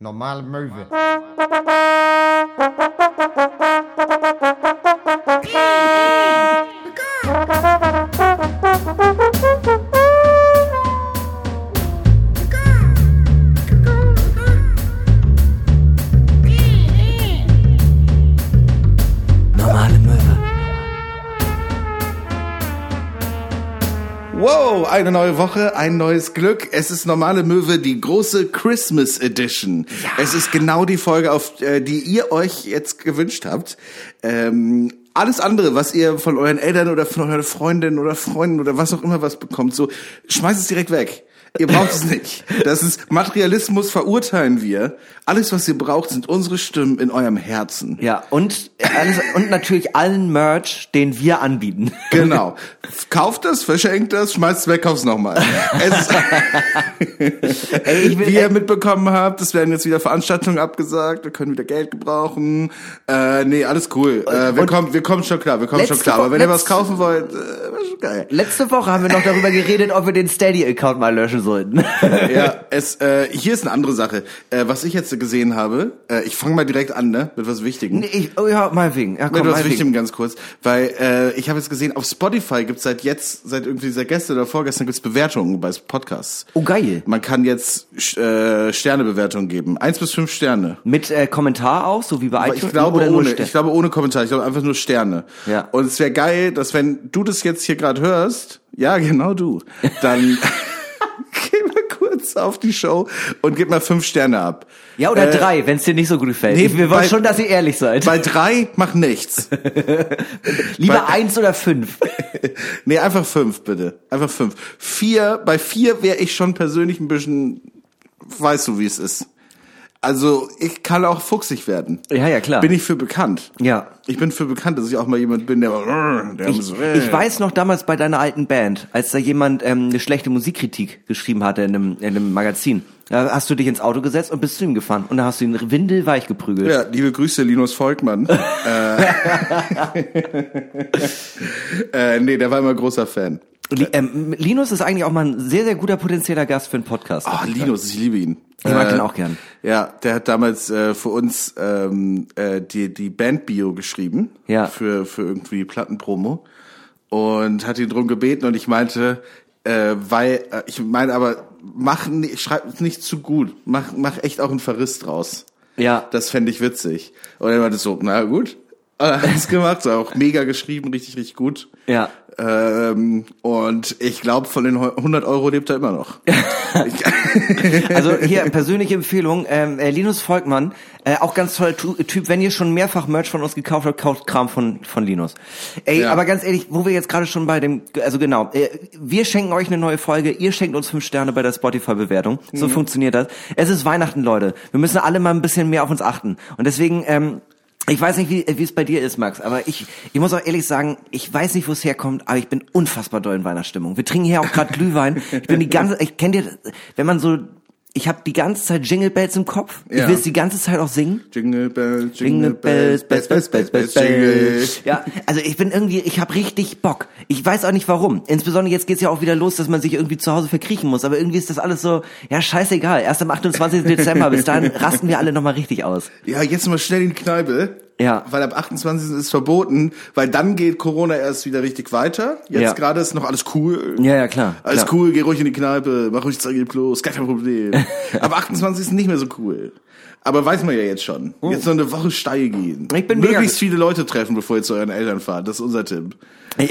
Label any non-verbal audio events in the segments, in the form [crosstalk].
Normale Möwe. Eine neue Woche, ein neues Glück. Es ist normale Möwe, die große Christmas Edition. Es ist genau die Folge, auf äh, die ihr euch jetzt gewünscht habt. Ähm, alles andere, was ihr von euren Eltern oder von euren Freundinnen oder Freunden oder was auch immer was bekommt, so schmeißt es direkt weg. Ihr braucht es nicht. Das ist Materialismus, verurteilen wir. Alles, was ihr braucht, sind unsere Stimmen in eurem Herzen. Ja, und, alles, und natürlich allen Merch, den wir anbieten. Genau. Kauft das, verschenkt das, schmeißt es weg, kauft es nochmal. [laughs] Ey, Wie ihr mitbekommen habt, es werden jetzt wieder Veranstaltungen abgesagt, wir können wieder Geld gebrauchen. Äh, nee, alles cool. Äh, wir, und kommen, wir kommen schon klar, wir kommen schon klar. Aber wenn ihr was kaufen wollt, äh, geil. letzte Woche haben wir noch darüber geredet, ob wir den Steady-Account mal löschen sollten. [laughs] Ja, [laughs] es, äh, hier ist eine andere Sache. Äh, was ich jetzt gesehen habe, äh, ich fange mal direkt an, ne, mit was Wichtigem. Nee, ich, oh ja, meinetwegen. Ja, Mit komm, was meinetwegen. Wichtigem ganz kurz, weil äh, ich habe jetzt gesehen, auf Spotify gibt's seit jetzt, seit irgendwie seit gestern oder vorgestern gibt's Bewertungen bei Podcasts. Oh, geil. Man kann jetzt äh, Sternebewertungen geben, eins bis fünf Sterne. Mit äh, Kommentar auch, so wie bei iTunes? ich glaube oder ohne, ich glaube ohne Kommentar, ich glaube einfach nur Sterne. Ja. Und es wäre geil, dass wenn du das jetzt hier gerade hörst, ja genau du, dann [laughs] geh mal kurz auf die Show und gib mal fünf Sterne ab. ja, oder Äh, drei, wenn es dir nicht so gut gefällt. nee, wir wollen bei- schon, dass ihr ehrlich seid. Bei drei mach nichts. [laughs] Lieber bei- eins oder fünf. [laughs] nee, einfach fünf bitte, einfach fünf. Vier, bei vier wäre ich schon persönlich ein bisschen, weißt du wie es ist. Also ich kann auch fuchsig werden. Ja, ja, klar. Bin ich für bekannt. Ja. Ich bin für bekannt, dass ich auch mal jemand bin, der, der Ich, so, ich weiß noch damals bei deiner alten Band, als da jemand ähm, eine schlechte Musikkritik geschrieben hatte in einem, in einem Magazin. Da hast du dich ins Auto gesetzt und bist zu ihm gefahren. Und da hast du ihn windelweich geprügelt. Ja, liebe Grüße, Linus Volkmann. [laughs] äh, [laughs] äh, nee, der war immer großer Fan. Ähm, Linus ist eigentlich auch mal ein sehr, sehr guter potenzieller Gast für einen Podcast. Ah, Linus, ich liebe ihn. Ich mag den auch gern. Ja, der hat damals äh, für uns ähm, äh, die, die Band-Bio geschrieben. Ja. Für, für irgendwie Plattenpromo. Und hat ihn drum gebeten und ich meinte, äh, weil, äh, ich meine aber, mach, schreib nicht zu gut. Mach, mach echt auch einen Verriss draus. Ja. Das fände ich witzig. Und er meinte so, na gut. Er hat es gemacht, auch mega geschrieben, richtig, richtig gut. Ja. Ähm, und ich glaube, von den 100 Euro lebt er immer noch. [laughs] Also hier persönliche Empfehlung, ähm, äh, Linus Volkmann, äh, auch ganz toller Typ, wenn ihr schon mehrfach Merch von uns gekauft habt, kauft Kram von, von Linus. Ey, Ja. aber ganz ehrlich, wo wir jetzt gerade schon bei dem, also genau, äh, wir schenken euch eine neue Folge, ihr schenkt uns fünf Sterne bei der Spotify-Bewertung. So funktioniert das. Es ist Weihnachten, Leute. Wir müssen alle mal ein bisschen mehr auf uns achten. Und deswegen, ähm, ich weiß nicht, wie, es bei dir ist, Max, aber ich, ich muss auch ehrlich sagen, ich weiß nicht, wo es herkommt, aber ich bin unfassbar doll in Weihnachtsstimmung. Wir trinken hier auch gerade Glühwein. Ich bin die ganze, ich kenne dir, wenn man so, ich habe die ganze Zeit Jingle Bells im Kopf. Ich Ja. will es die ganze Zeit auch singen. Jingle Bells, Jingle Bells, Bells, Bells, Bells, Bells, Bells. Ja, also ich bin irgendwie, ich habe richtig Bock. Ich weiß auch nicht warum. Insbesondere jetzt geht's ja auch wieder los, dass man sich irgendwie zu Hause verkriechen muss. Aber irgendwie ist das alles so, ja scheißegal. Erst am 28. Dezember, bis dahin rasten wir alle nochmal richtig aus. Ja, jetzt mal schnell in die Kneipe. Ja. Weil ab 28. ist verboten, weil dann geht Corona erst wieder richtig weiter. Jetzt Ja. gerade ist noch alles cool. Ja, ja, klar. Alles klar. cool, geh ruhig in die Kneipe, mach ruhig Zeug bloß, gar kein Problem. [laughs] Ab 28. ist nicht mehr so cool. Aber weiß man ja jetzt schon. Jetzt noch eine Woche steil gehen. Oh. Ich bin Möglichst viele Leute treffen, bevor ihr zu euren Eltern fahrt. Das ist unser Tipp. [laughs]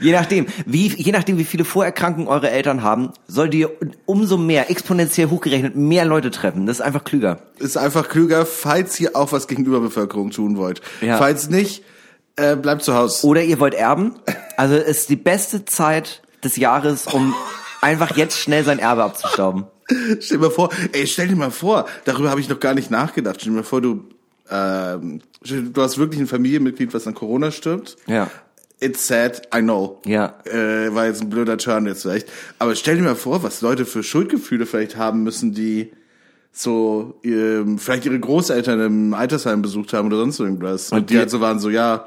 Je nachdem, wie, je nachdem, wie viele Vorerkrankungen eure Eltern haben, sollt ihr umso mehr, exponentiell hochgerechnet, mehr Leute treffen. Das ist einfach klüger. Ist einfach klüger, falls ihr auch was gegen Überbevölkerung tun wollt. Ja. Falls nicht, äh, bleibt zu Hause. Oder ihr wollt erben. Also es ist die beste Zeit des Jahres, um einfach jetzt schnell sein Erbe abzustauben. [laughs] Stell dir mal vor, ey, stell dir mal vor, darüber habe ich noch gar nicht nachgedacht. Stell dir mal vor, du, ähm, du hast wirklich ein Familienmitglied, was an Corona stirbt. Ja. It's sad, I know. Ja. Äh, war jetzt ein blöder Turn jetzt vielleicht. Aber stell dir mal vor, was Leute für Schuldgefühle vielleicht haben müssen, die so ähm, vielleicht ihre Großeltern im Altersheim besucht haben oder sonst irgendwas. Und, Und die, die- halt so waren so, ja,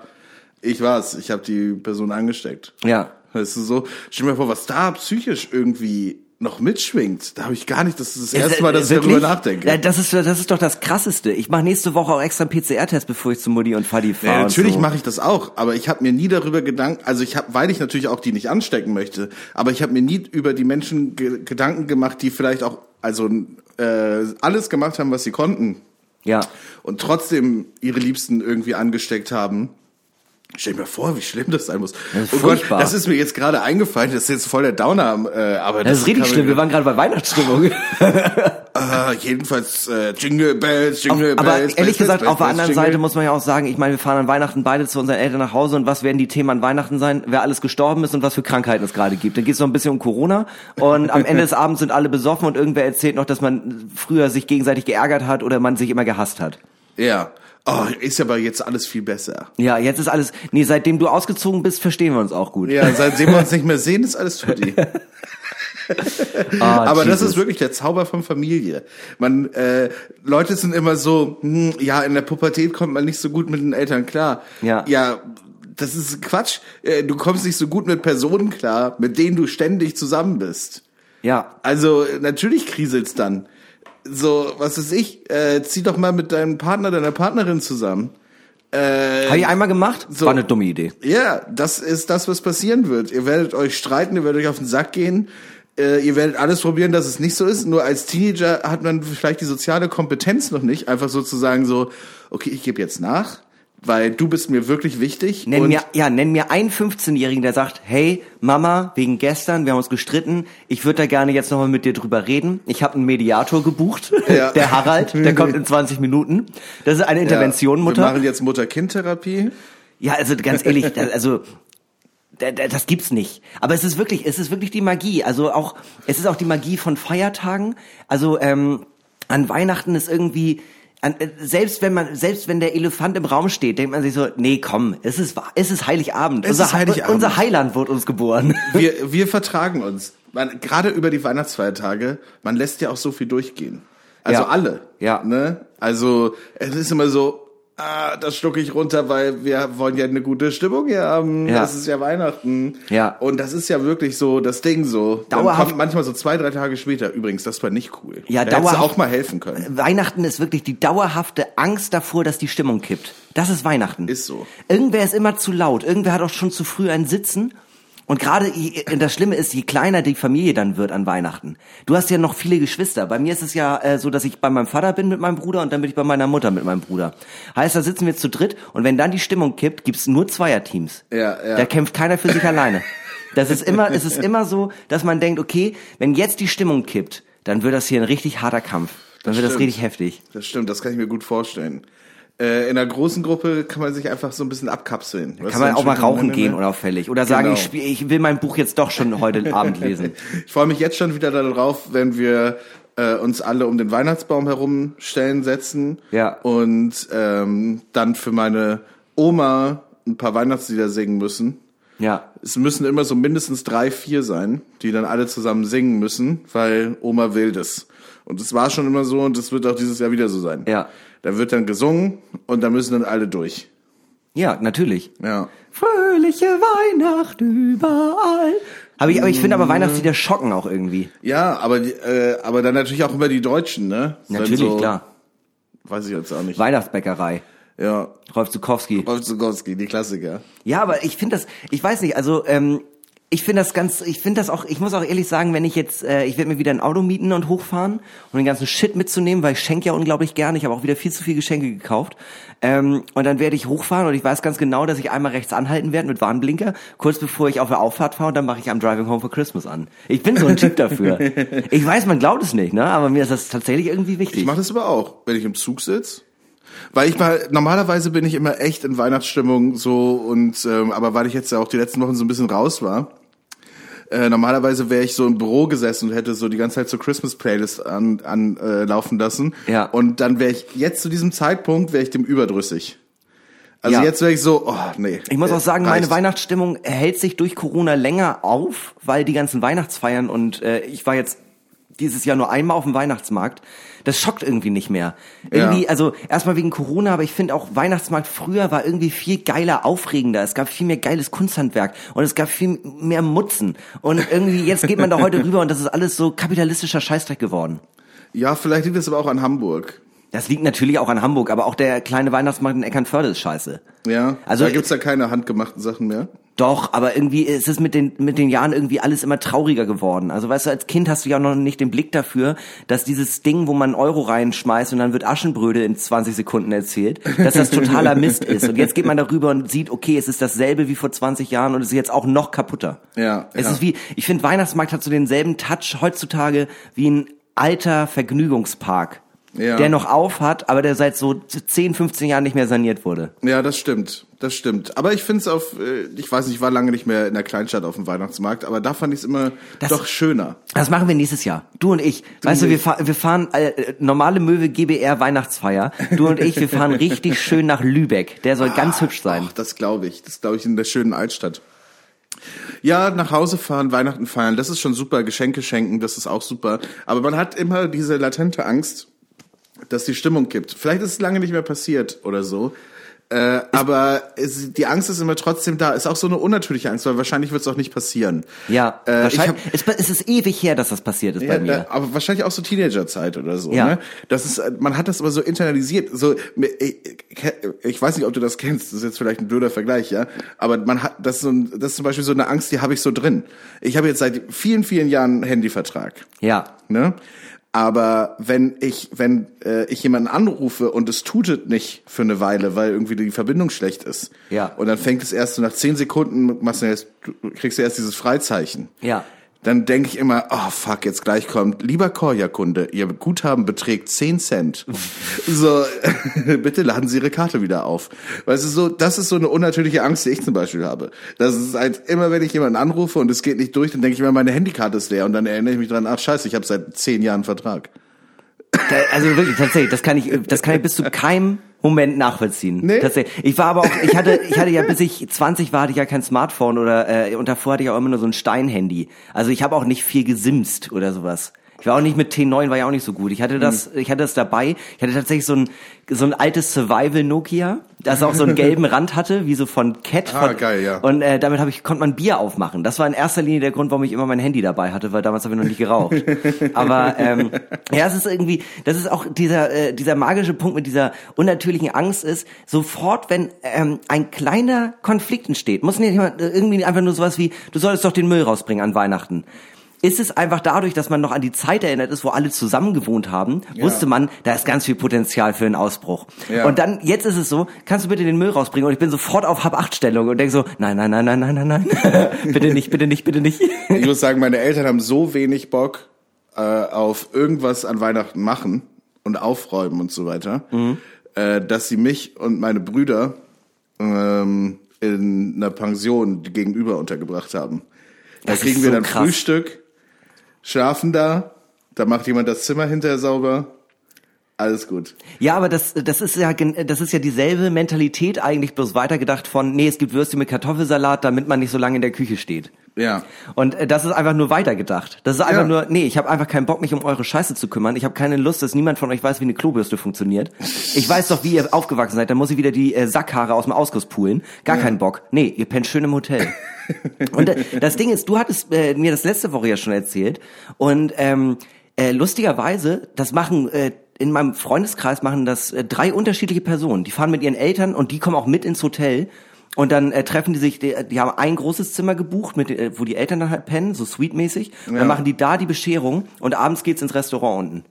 ich war's, ich habe die Person angesteckt. Ja. Weißt du so? Stell dir mal vor, was da psychisch irgendwie noch mitschwingt. Da habe ich gar nicht, das ist das erste Mal, dass ich darüber nachdenke. Ja, Das ist, das ist doch das Krasseste. Ich mache nächste Woche auch extra einen PCR-Test, bevor ich zu Mutti und Fadi fahre. Ja, natürlich so. mache ich das auch, aber ich habe mir nie darüber Gedanken, also ich habe, weil ich natürlich auch die nicht anstecken möchte, aber ich habe mir nie über die Menschen ge Gedanken gemacht, die vielleicht auch also äh, alles gemacht haben, was sie konnten Ja. und trotzdem ihre Liebsten irgendwie angesteckt haben. Stell dir mal vor, wie schlimm das sein muss. Das ist oh Gott, das ist mir jetzt gerade eingefallen, das ist jetzt voll der Downer, äh, aber Das ist richtig schlimm. Wir waren gerade bei Weihnachtsstimmung. äh, [laughs] jedenfalls äh, Jingle Bells, Jingle Aber Bells. ehrlich Bells, gesagt, Bells, auf der anderen Jingle. Seite muss man ja auch sagen, ich meine, wir fahren an Weihnachten beide zu unseren Eltern nach Hause und was werden die Themen an Weihnachten sein? Wer alles gestorben ist und was für Krankheiten es gerade gibt. Dann geht es noch ein bisschen um Corona und am Ende des [laughs] Abends sind alle besoffen und irgendwer erzählt noch, dass man früher sich gegenseitig geärgert hat oder man sich immer gehasst hat. Ja. Oh, ist aber jetzt alles viel besser. Ja, jetzt ist alles, nee, seitdem du ausgezogen bist, verstehen wir uns auch gut. Ja, seitdem wir uns nicht mehr sehen, ist alles tutti. [laughs] Ah, Aber das Jesus. ist wirklich der Zauber von Familie. Man, äh, Leute sind immer so, hm, ja, in der Pubertät kommt man nicht so gut mit den Eltern klar. Ja. Ja, das ist Quatsch. Äh, Du kommst nicht so gut mit Personen klar, mit denen du ständig zusammen bist. Ja, Also äh, natürlich kriselt's dann. So, was weiß ich, äh, zieh doch mal mit deinem Partner, deiner Partnerin zusammen. Äh, habe ich einmal gemacht? so. War eine dumme Idee. Ja, das ist das, was passieren wird. Ihr werdet euch streiten, ihr werdet euch auf den Sack gehen. Äh, ihr werdet alles probieren, dass es nicht so ist. Nur als Teenager hat man vielleicht die soziale Kompetenz noch nicht, einfach sozusagen so, okay, ich gebe jetzt nach, weil du bist mir wirklich wichtig. Nenn mir, ja, nenn mir einen 15-Jährigen, der sagt, hey, Mama, wegen gestern, wir haben uns gestritten, ich würde da gerne jetzt nochmal mit dir drüber reden. Ich habe einen Mediator gebucht, [laughs] Ja. der Harald, der kommt in 20 Minuten. Das ist eine Intervention, ja, Mutter. Wir machen jetzt Mutter-Kind-Therapie. Ja, also ganz ehrlich, [laughs] also da- da- das gibt's nicht. Aber es ist wirklich, es ist wirklich die Magie. Also auch, es ist auch die Magie von Feiertagen. Also ähm, an Weihnachten ist irgendwie selbst wenn man, selbst wenn der Elefant im Raum steht, denkt man sich so, nee, komm, es ist, es ist Heiligabend. Es unser, ist Heiligabend. unser Heiland wurde uns geboren. [laughs] Wir, wir vertragen uns. Man, gerade über die Weihnachtsfeiertage, man lässt ja auch so viel durchgehen. Also Ja. alle. Ja. Ne? Also es ist immer so, ah, das schlucke ich runter, weil wir wollen ja eine gute Stimmung hier haben. Ja. Das ist ja Weihnachten. Ja. Und das ist ja wirklich so das Ding so. Dann Dauerhaft- kommt manchmal so zwei, drei Tage später. Übrigens, das war nicht cool. Ja, da dauerhaft- auch mal helfen können. Weihnachten ist wirklich die dauerhafte Angst davor, dass die Stimmung kippt. Das ist Weihnachten. Ist so. Irgendwer ist immer zu laut. Irgendwer hat auch schon zu früh ein Sitzen. Und gerade das Schlimme ist, je kleiner die Familie dann wird an Weihnachten. Du hast ja noch viele Geschwister. Bei mir ist es ja äh, so, dass ich bei meinem Vater bin mit meinem Bruder und dann bin ich bei meiner Mutter mit meinem Bruder. Heißt, da sitzen wir zu dritt und wenn dann die Stimmung kippt, gibt's nur Zweierteams. Ja, ja. Da kämpft keiner für sich alleine. Das ist immer, es ist immer so, dass man denkt, okay, wenn jetzt die Stimmung kippt, dann wird das hier ein richtig harter Kampf. Dann wird das stimmt. richtig heftig. Das stimmt, das kann ich mir gut vorstellen. Äh, in einer großen Gruppe kann man sich einfach so ein bisschen abkapseln. Kann man auch mal rauchen gehen unauffällig oder sagen, Genau. ich, spiel, ich will mein Buch jetzt doch schon heute [laughs] Abend lesen. Ich freue mich jetzt schon wieder darauf, wenn wir äh, uns alle um den Weihnachtsbaum herumstellen, setzen Ja. und ähm, dann für meine Oma ein paar Weihnachtslieder singen müssen. Ja, Es müssen immer so mindestens drei, vier sein, die dann alle zusammen singen müssen, weil Oma will das. Und es war schon immer so und es wird auch dieses Jahr wieder so sein. Ja. Da wird dann gesungen und da müssen dann alle durch. ja, natürlich. Ja. Fröhliche Weihnacht überall. Aber ich, aber ich finde aber Weihnachtslieder schocken auch irgendwie. Ja, aber äh, aber dann natürlich auch immer die Deutschen, ne? Natürlich, so, klar. Weiß ich jetzt auch nicht. Weihnachtsbäckerei. Ja. Rolf Zukowski. Rolf Zukowski, die Klassiker. Ja, aber ich finde das, ich weiß nicht, also ähm, ich finde das ganz, ich finde das auch, ich muss auch ehrlich sagen, wenn ich jetzt, äh, ich werde mir wieder ein Auto mieten und hochfahren und den ganzen Shit mitzunehmen, weil ich schenke ja unglaublich gerne, ich habe auch wieder viel zu viel Geschenke gekauft. Ähm, und dann werde ich hochfahren und ich weiß ganz genau, dass ich einmal rechts anhalten werde mit Warnblinker, kurz bevor ich auf der Auffahrt fahre und dann mache ich am Driving Home for Christmas an. Ich bin so ein Typ dafür. [laughs] Ich weiß, man glaubt es nicht, ne? Aber mir ist das tatsächlich irgendwie wichtig. Ich mache das aber auch, wenn ich im Zug sitze. Weil ich mal, normalerweise bin ich immer echt in Weihnachtsstimmung so und ähm, aber weil ich jetzt ja auch die letzten Wochen so ein bisschen raus war, äh, normalerweise wäre ich so im Büro gesessen und hätte so die ganze Zeit so Christmas Playlist an, an äh, laufen lassen. Ja. Und dann wäre ich jetzt zu diesem Zeitpunkt wäre ich dem überdrüssig. Also Ja. jetzt wäre ich so, oh nee. Ich muss auch äh, sagen, meine reicht. Weihnachtsstimmung hält sich durch Corona länger auf, weil die ganzen Weihnachtsfeiern und äh, ich war jetzt dieses Jahr nur einmal auf dem Weihnachtsmarkt. Das schockt irgendwie nicht mehr. Irgendwie, Ja. also erstmal wegen Corona, aber ich finde auch Weihnachtsmarkt früher war irgendwie viel geiler, aufregender. Es gab viel mehr geiles Kunsthandwerk und es gab viel mehr Mutzen. Und irgendwie, jetzt geht man da heute [laughs] rüber und das ist alles so kapitalistischer Scheißdreck geworden. Ja, vielleicht liegt es aber auch an Hamburg. Das liegt natürlich auch an Hamburg, aber auch der kleine Weihnachtsmarkt in Eckernförde ist scheiße. Ja, Also- da gibt's ja keine handgemachten Sachen mehr. Doch, aber irgendwie ist es mit den, mit den Jahren irgendwie alles immer trauriger geworden. Also weißt du, als Kind hast du ja noch nicht den Blick dafür, dass dieses Ding, wo man einen Euro reinschmeißt und dann wird Aschenbrödel in 20 Sekunden erzählt, dass das totaler Mist ist. Und jetzt geht man darüber und sieht, okay, es ist dasselbe wie vor 20 Jahren und es ist jetzt auch noch kaputter. Ja, Es ja. ist wie, ich finde, Weihnachtsmarkt hat so denselben Touch heutzutage wie ein alter Vergnügungspark. Ja. Der noch auf hat, aber der seit so 10, 15 Jahren nicht mehr saniert wurde. Ja, das stimmt, das stimmt. Aber ich finde es auf, äh, ich weiß nicht, ich war lange nicht mehr in der Kleinstadt auf dem Weihnachtsmarkt, aber da fand ich es immer Das- doch schöner. Das machen wir nächstes Jahr. Du und ich. weißt du, wir, fahr, wir fahren äh, normale Möwe GBR Weihnachtsfeier. Du und ich, wir fahren richtig [laughs] schön nach Lübeck. Der soll ganz hübsch sein. Ach, das glaube ich. Das glaube ich in der schönen Altstadt. Ja, nach Hause fahren, Weihnachten feiern, das ist schon super. Geschenke schenken, das ist auch super. Aber man hat immer diese latente Angst, dass die Stimmung kippt. Vielleicht ist es lange nicht mehr passiert oder so. Äh, aber es, die Angst ist immer trotzdem da. Ist auch so eine unnatürliche Angst, weil wahrscheinlich wird es auch nicht passieren. Ja, äh, ich wahrscheinlich. hab, es, es ist ewig her, dass das passiert ist bei ja, mir. da, aber wahrscheinlich auch so Teenagerzeit oder so. Ja. Ne? Das ist, man hat das aber so internalisiert. So, ich, ich weiß nicht, ob du das kennst. Das ist jetzt vielleicht ein blöder Vergleich, ja. Aber man hat, das ist, so ein, das ist zum Beispiel so eine Angst, die habe ich so drin. Ich habe jetzt seit vielen, vielen Jahren einen Handyvertrag. Ja. Ne? Aber wenn ich, wenn äh, ich jemanden anrufe und es tutet nicht für eine Weile, weil irgendwie die Verbindung schlecht ist, Ja. und dann fängt es erst so nach zehn Sekunden, machst du erst, kriegst du erst dieses Freizeichen Ja. Dann denke ich immer, oh fuck, jetzt gleich kommt, lieber Korja-Kunde, Ihr Guthaben beträgt 10 Cent. [laughs] so, [laughs] bitte laden Sie Ihre Karte wieder auf. Weißt du, so, das ist so eine unnatürliche Angst, die ich zum Beispiel habe. Das ist halt immer, wenn ich jemanden anrufe und es geht nicht durch, dann denke ich immer, meine Handykarte ist leer und dann erinnere ich mich dran, ach scheiße, ich habe seit zehn Jahren Vertrag. Also wirklich, tatsächlich, das kann ich, das kann ich bis zu keinem Moment nachvollziehen. Nee? Tatsächlich. Ich war aber auch, ich hatte, ich hatte ja bis ich 20 war, hatte ich ja kein Smartphone oder äh, und davor hatte ich auch immer nur so ein Steinhandy. Also ich habe auch nicht viel gesimst oder sowas. Ich war auch nicht mit T9, war ja auch nicht so gut. Ich hatte das, Hm. ich hatte das dabei. Ich hatte tatsächlich so ein so ein altes Survival Nokia, das auch so einen [laughs] gelben Rand hatte, wie so von Cat. Ah, von, geil, ja. Und äh, damit habe ich konnte man Bier aufmachen. Das war in erster Linie der Grund, warum ich immer mein Handy dabei hatte, weil damals habe ich noch nicht geraucht. [laughs] Aber ähm, ja, es ist irgendwie, das ist auch dieser äh, dieser magische Punkt mit dieser unnatürlichen Angst ist sofort, wenn ähm, ein kleiner Konflikt entsteht, muss nicht jemand, äh, irgendwie einfach nur sowas wie, du solltest doch den Müll rausbringen an Weihnachten. Ist es einfach dadurch, dass man noch an die Zeit erinnert ist, wo alle zusammen gewohnt haben, Ja. wusste man, da ist ganz viel Potenzial für einen Ausbruch. Ja. Und dann, jetzt ist es so, kannst du bitte den Müll rausbringen? Und ich bin sofort auf Hab-Acht-Stellung und denke so, nein, nein, nein, nein, nein, nein, nein. [laughs] bitte nicht, bitte nicht, bitte nicht. Ich muss sagen, meine Eltern haben so wenig Bock äh, auf irgendwas an Weihnachten machen und aufräumen und so weiter, Mhm. äh, dass sie mich und meine Brüder ähm, in einer Pension gegenüber untergebracht haben. Da Das kriegen wir dann krass. Frühstück, schlafen da, da macht jemand das Zimmer hinterher sauber, alles gut. Ja, aber das, das ist ja, das ist ja dieselbe Mentalität eigentlich bloß weitergedacht von, nee, es gibt Würstchen mit Kartoffelsalat, damit man nicht so lange in der Küche steht. Ja. Und äh, das ist einfach nur weitergedacht. Das ist einfach Ja. nur, nee, ich habe einfach keinen Bock, mich um eure Scheiße zu kümmern. Ich habe keine Lust, dass niemand von euch weiß, wie eine Klobürste funktioniert. Ich weiß doch, wie ihr aufgewachsen seid. Dann muss ich wieder die äh, Sackhaare aus dem Ausguss poolen. Gar keinen Bock. Nee, ihr pennt schön im Hotel. [laughs] und äh, das Ding ist, du hattest äh, mir das letzte Woche ja schon erzählt. Und ähm, äh, lustigerweise, das machen äh, in meinem Freundeskreis machen das äh, drei unterschiedliche Personen. Die fahren mit ihren Eltern und die kommen auch mit ins Hotel. Und dann äh, treffen die sich, die, die haben ein großes Zimmer gebucht, mit, äh, wo die Eltern dann halt pennen, so suite-mäßig. Ja. dann machen die da die Bescherung und abends geht's ins Restaurant unten.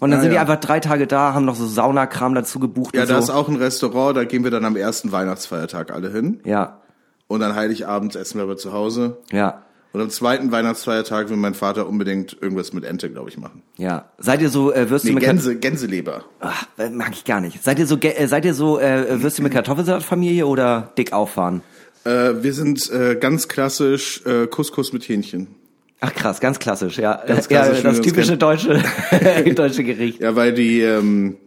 Und dann Ah, sind die ja. einfach drei Tage da, haben noch so Saunakram dazu gebucht Ja, und da so. ist auch ein Restaurant, da gehen wir dann am ersten Weihnachtsfeiertag alle hin. ja, Und dann Heiligabend essen wir aber zu Hause. ja, Und am zweiten Weihnachtsfeiertag will mein Vater unbedingt irgendwas mit Ente, glaube ich, machen. ja. Seid ihr so äh, Würstchen Nee, mit Kat- Gänse, Gänseleber. Ach, äh, mag ich gar nicht. Seid ihr so, äh, seid ihr so äh, Würstchen mit Kartoffelsalat-Familie oder dick auffahren? Äh, wir sind äh, ganz klassisch äh, Couscous mit Hähnchen. Ach krass, ganz klassisch, ja. Ganz ja, klassisch, wie das typische deutsche, [laughs] [laughs] deutsche Gericht. Ja, weil die ähm,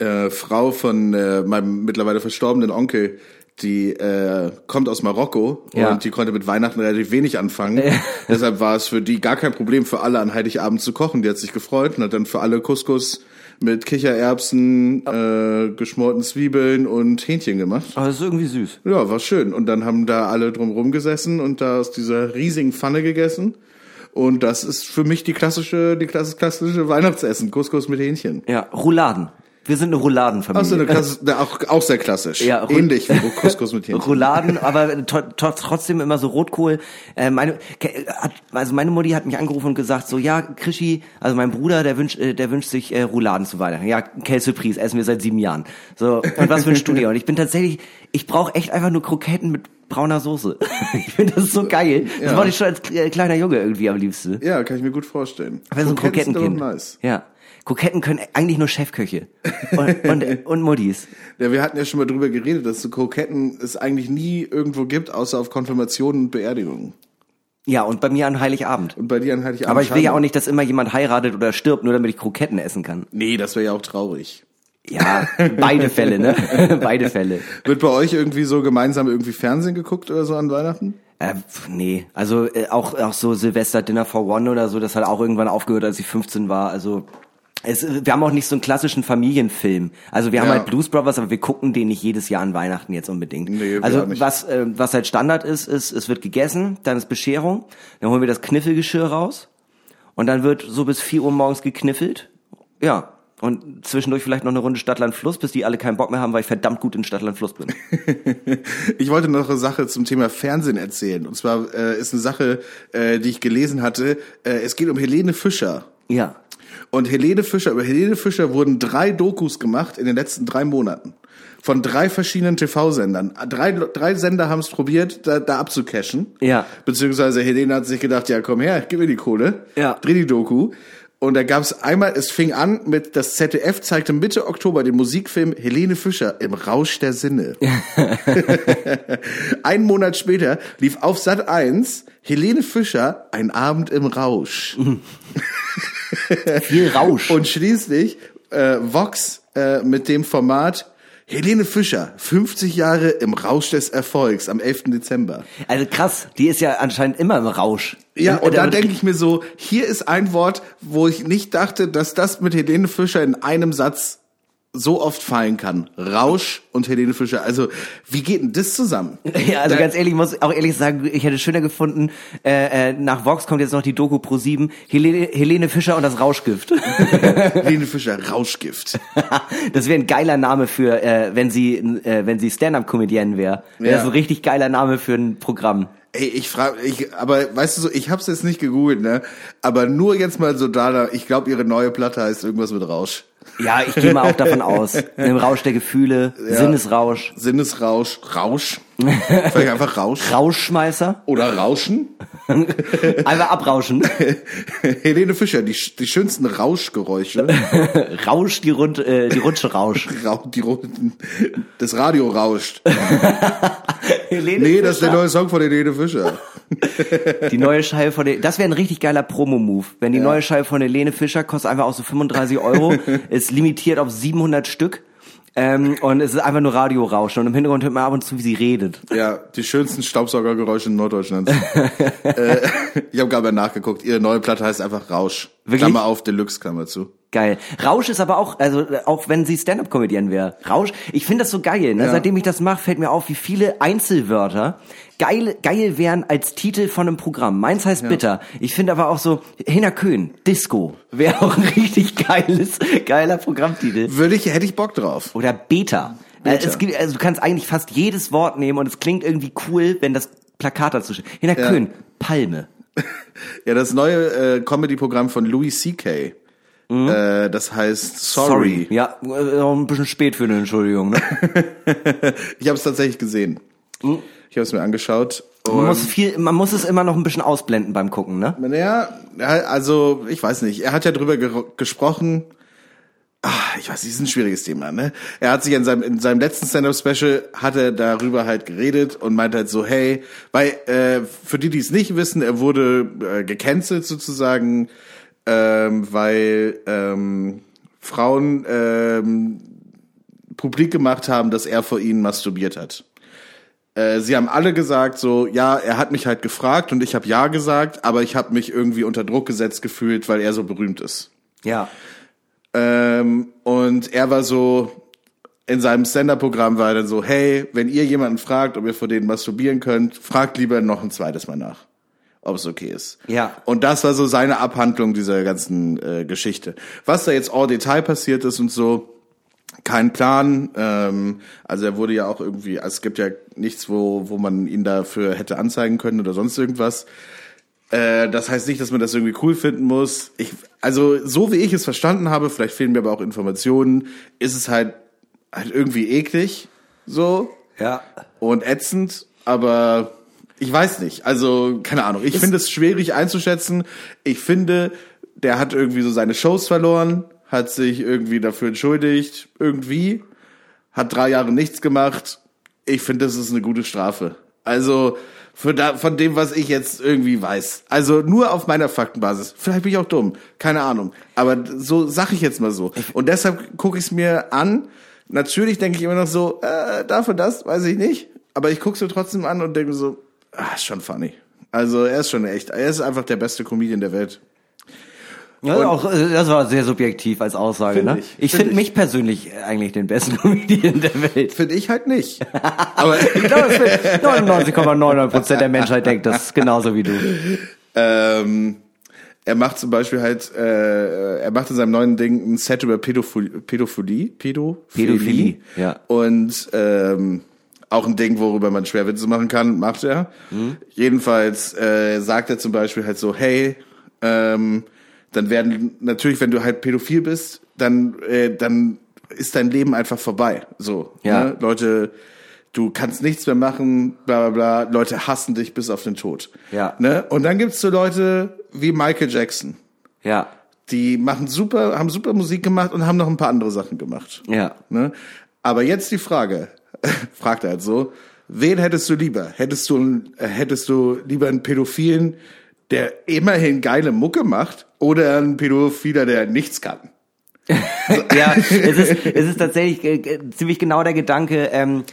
äh, Frau von äh, meinem mittlerweile verstorbenen Onkel, die äh, kommt aus Marokko Ja. und die konnte mit Weihnachten relativ wenig anfangen. [laughs] Deshalb war es für die gar kein Problem für alle an Heiligabend zu kochen. Die hat sich gefreut und hat dann für alle Couscous mit Kichererbsen, äh, geschmorten Zwiebeln und Hähnchen gemacht. Aber das ist irgendwie süß. Ja, war schön. Und dann haben da alle drumrum gesessen und da aus dieser riesigen Pfanne gegessen. Und das ist für mich die klassische, die klassische, klassische Weihnachtsessen. Couscous mit Hähnchen. Ja, Rouladen. Wir sind eine Rouladenfamilie. Ach so, eine klasse, auch, auch sehr klassisch. Ja, Ru- Ähnlich wie Couscous mit Hähnchen. Rouladen, aber trotzdem immer so Rotkohl. Äh, meine, hat, also meine Mutti hat mich angerufen und gesagt so, ja, Krischi, also mein Bruder, der wünscht, äh, der wünscht sich äh, Rouladen zu Weihnachten. Ja, Quelle Surprise, essen wir seit sieben Jahren. So, und was wünschst du dir? Und ich bin tatsächlich, ich brauche echt einfach nur Kroketten mit brauner Soße. [laughs] ich finde das so geil. Das Ja. wollte ich schon als äh, kleiner Junge irgendwie am liebsten. Ja, kann ich mir gut vorstellen. Aber so ein Krokettenkind. nice. Ja. Kroketten können eigentlich nur Chefköche. Und, und, und Muttis. Ja, wir hatten ja schon mal drüber geredet, dass so Kroketten es eigentlich nie irgendwo gibt, außer auf Konfirmationen und Beerdigungen. Ja, und bei mir an Heiligabend. Und bei dir an Heiligabend. Aber ich will ja auch nicht, dass immer jemand heiratet oder stirbt, nur damit ich Kroketten essen kann. Nee, das wäre ja auch traurig. Ja, beide Fälle, ne? [laughs] beide Fälle. Wird bei euch irgendwie so gemeinsam irgendwie Fernsehen geguckt oder so an Weihnachten? Äh, nee, also äh, auch auch so Silvester Dinner for One oder so, das hat auch irgendwann aufgehört, als ich 15 war. Also es, wir haben auch nicht so einen klassischen Familienfilm. Also wir haben Ja. halt Blues Brothers, aber wir gucken den nicht jedes Jahr an Weihnachten jetzt unbedingt. Nee, also was äh, was halt Standard ist, ist es wird gegessen, dann ist Bescherung, dann holen wir das Kniffelgeschirr raus und dann wird so bis 4 Uhr morgens gekniffelt. Ja. Und zwischendurch vielleicht noch eine Runde Stadtland Fluss, bis die alle keinen Bock mehr haben, weil ich verdammt gut in Stadtland Fluss bin. [laughs] Ich wollte noch eine Sache zum Thema Fernsehen erzählen. Und zwar äh, ist eine Sache, äh, die ich gelesen hatte. Äh, es geht um Helene Fischer. Ja. Und Helene Fischer, über Helene Fischer wurden drei Dokus gemacht in den letzten drei Monaten. Von drei verschiedenen TV-Sendern. Drei, drei Sender haben es probiert, da, da abzucashen. Ja. Beziehungsweise Helene hat sich gedacht, ja komm her, gib mir die Kohle. Ja. Dreh die Doku. Und da gab es einmal, es fing an mit, das ZDF zeigte Mitte Oktober den Musikfilm Helene Fischer im Rausch der Sinne. [laughs] Einen Monat später lief auf Sat 1 Helene Fischer, ein Abend im Rausch. [laughs] Viel Rausch. Und schließlich äh, Vox äh, mit dem Format Helene Fischer, 50 Jahre im Rausch des Erfolgs am 11. Dezember. Also krass, die ist ja anscheinend immer im Rausch. Ja, und da da denke ich mir so, hier ist ein Wort, wo ich nicht dachte, dass das mit Helene Fischer in einem Satz so oft fallen kann. Rausch und Helene Fischer. Also, wie geht denn das zusammen? Ja, also Da- ganz ehrlich, ich muss auch ehrlich sagen, ich hätte schöner gefunden, äh, äh, nach Vox kommt jetzt noch die Doku pro 7, Helene, Helene Fischer und das Rauschgift. [laughs] Helene Fischer, Rauschgift. [laughs] das wäre ein geiler Name für, äh, wenn sie, äh, wenn sie Stand-Up-Comedienne wäre. Wäre Ja. so ein richtig geiler Name für ein Programm. Ey, ich frage, ich, aber weißt du so, ich hab's jetzt nicht gegoogelt, ne? Aber nur jetzt mal so da, ich glaube, ihre neue Platte heißt irgendwas mit Rausch. Ja, ich gehe mal auch davon aus. [laughs] Im Rausch der Gefühle, Sinnesrausch, Sinnesrausch, Rausch. [laughs] Vielleicht einfach Rausch. Rauschschmeißer, Oder Rauschen. [laughs] einfach abrauschen. [laughs] Helene Fischer, die, die schönsten Rauschgeräusche. Rausch, die, Rund, äh, die Rutsche Rausch. Rau- die, Ru- das Radio rauscht. Helene Nee, das ist der Fischer. neue Song von Helene Fischer. Die neue Scheibe von der, das wäre ein richtig geiler Promo-Move. Wenn die neue Scheibe von Helene Fischer kostet einfach auch so 35 Euro, ist limitiert auf 700 Stück. Ähm, und es ist einfach nur Radiorauschen und im Hintergrund hört man ab und zu, wie sie redet. Ja, die schönsten Staubsaugergeräusche in Norddeutschlands. [laughs] äh, ich habe gerade mal nachgeguckt. Ihre neue Platte heißt einfach Rausch. Wirklich? Klammer auf, Deluxe, Klammer zu. Geil. Rausch ist aber auch, also auch wenn sie Stand-up-Comedian wäre. Rausch, ich finde das so geil. Ne? Ja. Seitdem ich das mache, fällt mir auf, wie viele Einzelwörter geil, geil wären als Titel von einem Programm. Meins heißt Bitter. Ich finde aber auch so, Hinner Köhn, Disco, wäre auch ein richtig geiles, geiler Programmtitel. Würde ich, hätte ich Bock drauf. Oder Beta. Beta. Äh, Es gibt, also du kannst eigentlich fast jedes Wort nehmen und es klingt irgendwie cool, wenn das Plakat dazu steht. Hinner Ja. Köhn, Palme. [laughs] Ja, das neue äh, Comedy-Programm von Louis C.K. Äh, das heißt Sorry. Ja, äh, auch ein bisschen spät für eine Entschuldigung. Ne? [laughs] Ich habe es tatsächlich gesehen. Ich habe es mir angeschaut. Man muss viel, man muss es immer noch ein bisschen ausblenden beim Gucken, ne? naja, ja, also ich weiß nicht. Er hat ja drüber gesprochen. Ah, ich weiß, nicht, ist ein schwieriges Thema, ne? Er hat sich in seinem, in seinem letzten Stand-Up-Special hat er darüber halt geredet und meint halt so, hey, weil, äh, für die, die es nicht wissen, er wurde äh, gecancelt sozusagen, ähm, weil ähm, Frauen ähm, publik gemacht haben, dass er vor ihnen masturbiert hat. Äh, sie haben alle gesagt so, ja, er hat mich halt gefragt und ich habe ja gesagt, aber ich habe mich irgendwie unter Druck gesetzt gefühlt, weil er so berühmt ist. Ja. Ähm, und er war so, in seinem Stand-Up-Programm war er dann so, hey, wenn ihr jemanden fragt, ob ihr vor denen masturbieren könnt, fragt lieber noch ein zweites Mal nach, ob es okay ist. Ja. Und das war so seine Abhandlung dieser ganzen äh, Geschichte. Was da jetzt all Detail passiert ist und so, kein Plan. Ähm, also er wurde ja auch irgendwie, also es gibt ja nichts, wo, wo man ihn dafür hätte anzeigen können oder sonst irgendwas. Äh, das heißt nicht, dass man das irgendwie cool finden muss. Ich, also so wie ich es verstanden habe, vielleicht fehlen mir aber auch Informationen, ist es halt halt irgendwie eklig, so Ja. und ätzend, aber ich weiß nicht. Also keine Ahnung. Ich finde es schwierig einzuschätzen. Ich finde, der hat irgendwie so seine Shows verloren, hat sich irgendwie dafür entschuldigt, irgendwie, hat drei Jahre nichts gemacht. Ich finde, das ist eine gute Strafe. Also für da, von dem, was ich jetzt irgendwie weiß. Also nur auf meiner Faktenbasis. Vielleicht bin ich auch dumm, keine Ahnung. Aber so sag ich jetzt mal so. Und deshalb gucke ich es mir an. Natürlich denke ich immer noch so, äh, dafür das, weiß ich nicht. Aber ich gucke es mir trotzdem an und denke so, ah, ist schon funny. Also er ist schon echt, er ist einfach der beste Comedian der Welt. Ja, auch, äh, das war sehr subjektiv als Aussage, Find ne? ich. Ich, Find finde ich. mich persönlich eigentlich den besten [laughs] Comedian der Welt. Finde ich halt nicht. [laughs] Aber Ich glaube, 99,99 Prozent der Menschheit denkt das genauso wie du. ähm, er macht zum Beispiel halt, äh, er macht in seinem neuen Ding ein Set über Pädophilie, Pädophilie, Pädophilie, Pädophilie, ja. Und ähm, auch ein Ding, worüber man schwer Witze machen kann, macht er. Jedenfalls äh, sagt er zum Beispiel halt so, hey, ähm, dann werden natürlich, wenn du halt pädophil bist, dann äh, dann ist dein Leben einfach vorbei. So, Ja. ne? Leute, du kannst nichts mehr machen, bla bla bla. Leute hassen dich bis auf den Tod. Ja. Ne? Und dann gibt's so Leute wie Michael Jackson. Ja, Die machen super, haben super Musik gemacht und haben noch ein paar andere Sachen gemacht. ja. Ne? Aber jetzt die Frage, [laughs] fragt er halt so, wen hättest du lieber? Hättest du, äh, hättest du lieber einen Pädophilen, der immerhin geile Mucke macht oder einen Pädophiler, der nichts kann? [laughs] ja, es ist, es ist tatsächlich äh, äh, ziemlich genau der Gedanke, ähm,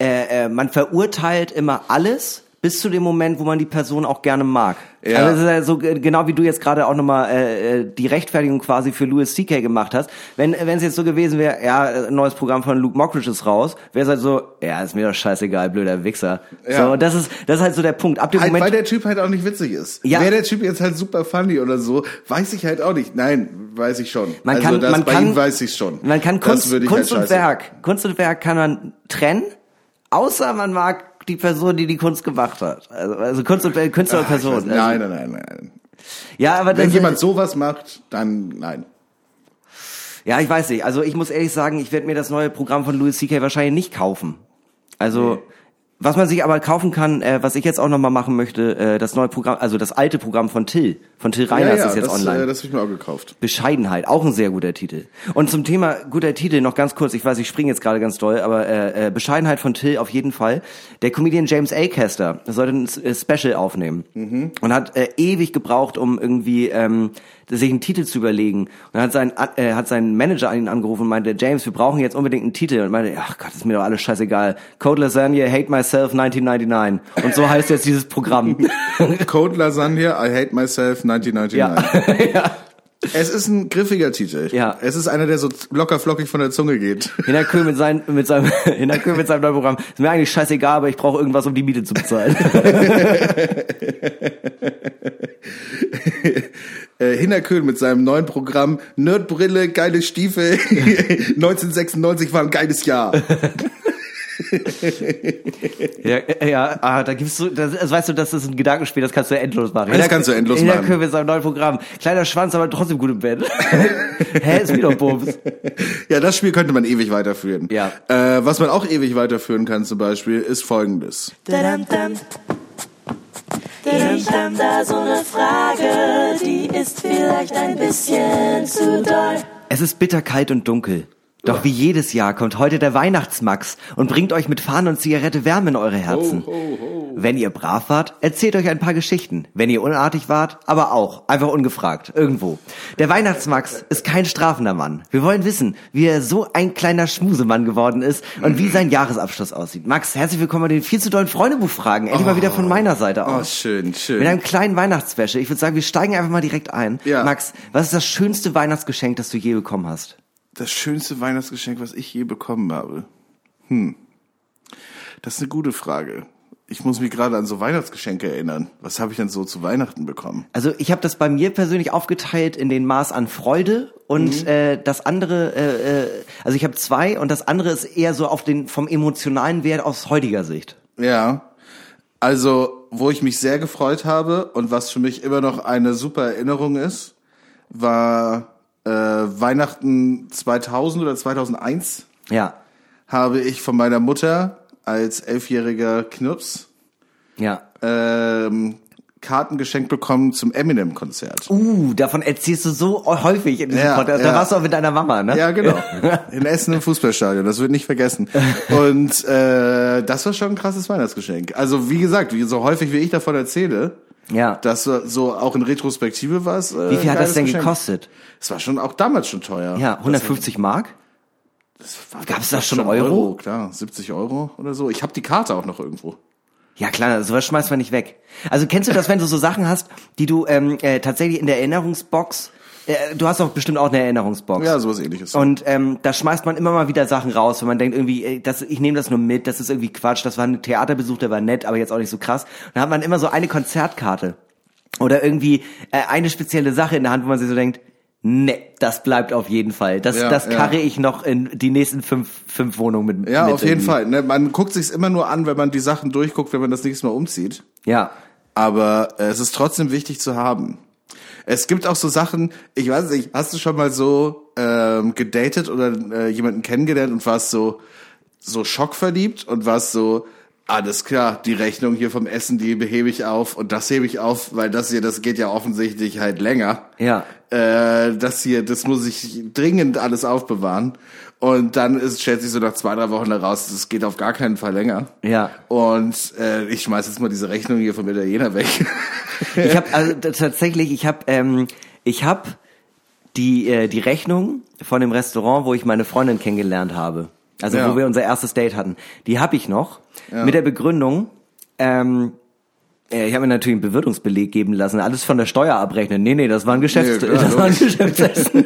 äh, äh, man verurteilt immer alles bis zu dem Moment, wo man die Person auch gerne mag. Ja. Also das ist ja so äh, genau wie du jetzt gerade auch nochmal äh, äh, die Rechtfertigung quasi für Louis C.K. gemacht hast. Wenn wenn es jetzt so gewesen wäre, ja, äh, ein neues Programm von Luke Mockridge ist raus, wäre es halt so, ja, ist mir doch scheißegal, blöder Wichser. Ja. So, das ist das ist halt so der Punkt. Ab dem Halt, weil Moment, der Typ halt auch nicht witzig ist. Ja. Wäre der Typ jetzt halt super funny oder so, weiß ich halt auch nicht. Nein, weiß ich schon. man also kann, das, man bei kann, ihm weiß ich schon. Man kann Kunst, ich Kunst halt und scheiße. Werk, Kunst und Werk kann man trennen, außer man mag die Person, die die Kunst gemacht hat. Also, also Kunst und Künstler und Ach, ich Person. weiß- Also, Nein, nein, nein, nein. Ja, aber Wenn jemand sowas macht, dann nein. ja, ich weiß nicht. Also ich muss ehrlich sagen, ich werde mir das neue Programm von Louis C.K. wahrscheinlich nicht kaufen. Also was man sich aber kaufen kann, äh, was ich jetzt auch nochmal machen möchte, äh, das neue Programm, also das alte Programm von Till, von Till Reiners ist jetzt das, online. Äh, das habe ich mir auch gekauft. Bescheidenheit, auch ein sehr guter Titel. Und zum Thema guter Titel noch ganz kurz, ich weiß, ich springe jetzt gerade ganz doll, aber äh, äh, Bescheidenheit von Till auf jeden Fall. Der Comedian James Acaster sollte ein äh, Special aufnehmen und hat äh, ewig gebraucht, um irgendwie ähm, sich einen Titel zu überlegen. Und hat sein äh, hat seinen Manager an ihn angerufen und meinte, James, wir brauchen jetzt unbedingt einen Titel. Und meinte, ach Gott, ist mir doch alles scheißegal. Code Lasagne, Hate Myself 1999. Und so heißt jetzt dieses Programm. [laughs] Code Lasagne, I Hate Myself 1999. [laughs] ja. Es ist ein griffiger Titel. Ja. Es ist einer, der so locker flockig von der Zunge geht. Hinterkühl mit, sein, mit seinem [laughs] Hinterkühl mit seinem neuen Programm. Ist mir eigentlich scheißegal, aber ich brauche irgendwas, um die Miete zu bezahlen. Äh, Hinterkühl mit seinem neuen Programm Nerdbrille, geile Stiefel. 1996 war ein geiles Jahr. Ja, ja, ah, da gibst du, das, das weißt du, das ist ein Gedankenspiel, das kannst du endlos machen. Das kannst du endlos machen. Hinterkühl mit seinem neuen Programm. Kleiner Schwanz, aber trotzdem gut im Bett. [laughs] Hä, ist doch Bums. Ja, das Spiel könnte man ewig weiterführen. Ja. Äh, was man auch ewig weiterführen kann zum Beispiel, ist folgendes. Ich hab da so eine Frage, die ist vielleicht ein bisschen zu doll. Es ist bitter kalt und dunkel. Doch wie jedes Jahr kommt heute der Weihnachtsmax und bringt euch mit Fahnen und Zigarette Wärme in eure Herzen. Ho, ho, ho. Wenn ihr brav wart, erzählt euch ein paar Geschichten. Wenn ihr unartig wart, aber auch, einfach ungefragt, irgendwo. Der Weihnachtsmax ist kein strafender Mann. Wir wollen wissen, wie er so ein kleiner Schmusemann geworden ist und wie sein Jahresabschluss aussieht. Max, herzlich willkommen bei den viel zu dollen Freundebuchfragen. Endlich mal wieder von meiner Seite Oh, aus. schön, schön. Mit einem kleinen Weihnachtswäsche. Ich würde sagen, wir steigen einfach mal direkt ein. Ja. Max, was ist das schönste Weihnachtsgeschenk, das du je bekommen hast? Das schönste Weihnachtsgeschenk, was ich je bekommen habe. Hm. Das ist eine gute Frage. Ich muss mich gerade an so Weihnachtsgeschenke erinnern. Was habe ich denn so zu Weihnachten bekommen? Also ich habe das bei mir persönlich aufgeteilt in den Maß an Freude und äh, das andere, äh, äh, also ich habe zwei und das andere ist eher so auf den vom emotionalen Wert aus heutiger Sicht. Ja. Also, wo ich mich sehr gefreut habe und was für mich immer noch eine super Erinnerung ist, war äh, Weihnachten 2000 oder 2001 Ja, habe ich von meiner Mutter als elfjähriger Knups ja. ähm, Karten geschenkt bekommen zum Eminem-Konzert. Uh, davon erzählst du so häufig in diesem Ja, Podcast. Da ja. warst du auch mit deiner Mama, ne? Ja, genau. [laughs] In Essen im Fußballstadion, das wird nicht vergessen. Und äh, das war schon ein krasses Weihnachtsgeschenk. Also wie gesagt, wie so häufig wie ich davon erzähle, Ja. das so auch in Retrospektive war es. Äh, Wie viel hat das denn Geschenk. gekostet? Es war schon auch damals schon teuer. Ja, 150 Mark? Gab's da Das schon war Euro? Klar, 70 Euro oder so. Ich habe die Karte auch noch irgendwo. Ja klar, sowas schmeißt man nicht weg. Also kennst du das, wenn du so Sachen hast, die du ähm, äh, tatsächlich in der Erinnerungsbox, du hast doch bestimmt auch eine Erinnerungsbox. Ja, sowas ähnliches. Und ähm, da schmeißt man immer mal wieder Sachen raus, wenn man denkt irgendwie, ey, das, ich nehme das nur mit, das ist irgendwie Quatsch, das war ein Theaterbesuch, der war nett, aber jetzt auch nicht so krass. Und dann hat man immer so eine Konzertkarte oder irgendwie äh, eine spezielle Sache in der Hand, wo man sich so denkt, ne, das bleibt auf jeden Fall. Das, Ja, das ja. karre ich noch in die nächsten fünf, fünf Wohnungen mit. ja, mit auf jeden irgendwie. Fall. Ne? Man guckt sich's immer nur an, wenn man die Sachen durchguckt, wenn man das nächste Mal umzieht. Ja. aber äh, es ist trotzdem wichtig zu haben. Es gibt auch so Sachen, ich weiß nicht, hast du schon mal so ähm, gedatet oder äh, jemanden kennengelernt und warst so so schockverliebt und warst so alles klar, die Rechnung hier vom Essen, die behebe ich auf und das hebe ich auf, weil das hier, das geht ja offensichtlich halt länger. Ja. Äh, das hier, das muss ich dringend alles aufbewahren. Und dann ist, stellt sich so nach zwei, drei Wochen heraus, das geht auf gar keinen Fall länger. Ja. Und äh, ich schmeiß jetzt mal diese Rechnung hier vom Italiener weg. [laughs] Ich habe also tatsächlich, ich habe, ähm, ich habe die äh, die Rechnung von dem Restaurant, wo ich meine Freundin kennengelernt habe, also Ja. wo wir unser erstes Date hatten, die habe ich noch mit der Begründung. Ähm, äh, ich habe mir natürlich einen Bewirtungsbeleg geben lassen, alles von der Steuer abrechnen. Nee, nee, das war ein Geschäfts Nee, [laughs] das war ein. Geschäftsessen.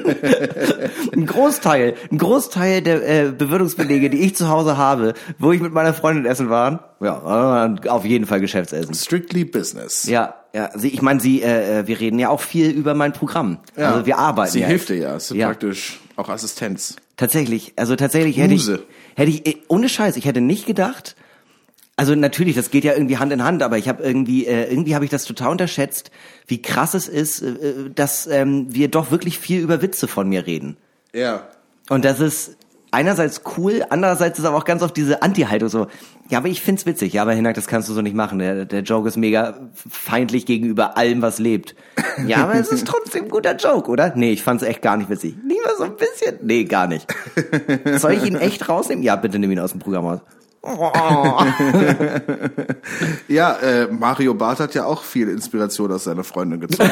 [laughs] ein Großteil, ein Großteil der äh, Bewirtungsbelege, die ich zu Hause habe, wo ich mit meiner Freundin essen war, ja, äh, auf jeden Fall Geschäftsessen. Strictly Business. Ja, ja. Sie, ich meine, sie, äh, äh, wir reden ja auch viel über mein Programm. Also wir arbeiten. Sie ja. hilft dir ja. Ist Ja. praktisch auch Assistenz. Tatsächlich. Also tatsächlich hätte ich, hätte ich, äh, ohne Scheiß, ich hätte nicht gedacht. Also natürlich, das geht ja irgendwie Hand in Hand, aber ich habe irgendwie, äh, irgendwie habe ich das total unterschätzt, wie krass es ist, äh, dass ähm, wir doch wirklich viel über Witze von mir reden. Ja. Und das ist einerseits cool, andererseits ist aber auch ganz oft diese Anti-Haltung so, ja, aber ich find's witzig, ja, aber Hinak, das kannst du so nicht machen. Der, der Joke ist mega feindlich gegenüber allem, was lebt. Ja, aber es ist trotzdem ein guter Joke, oder? Nee, ich fand's echt gar nicht witzig. Nicht mal so ein bisschen? Nee, gar nicht. Soll ich ihn echt rausnehmen? Ja, bitte nimm ihn aus dem Programm raus. Ja, äh, Mario Barth hat ja auch viel Inspiration aus seiner Freundin gezogen.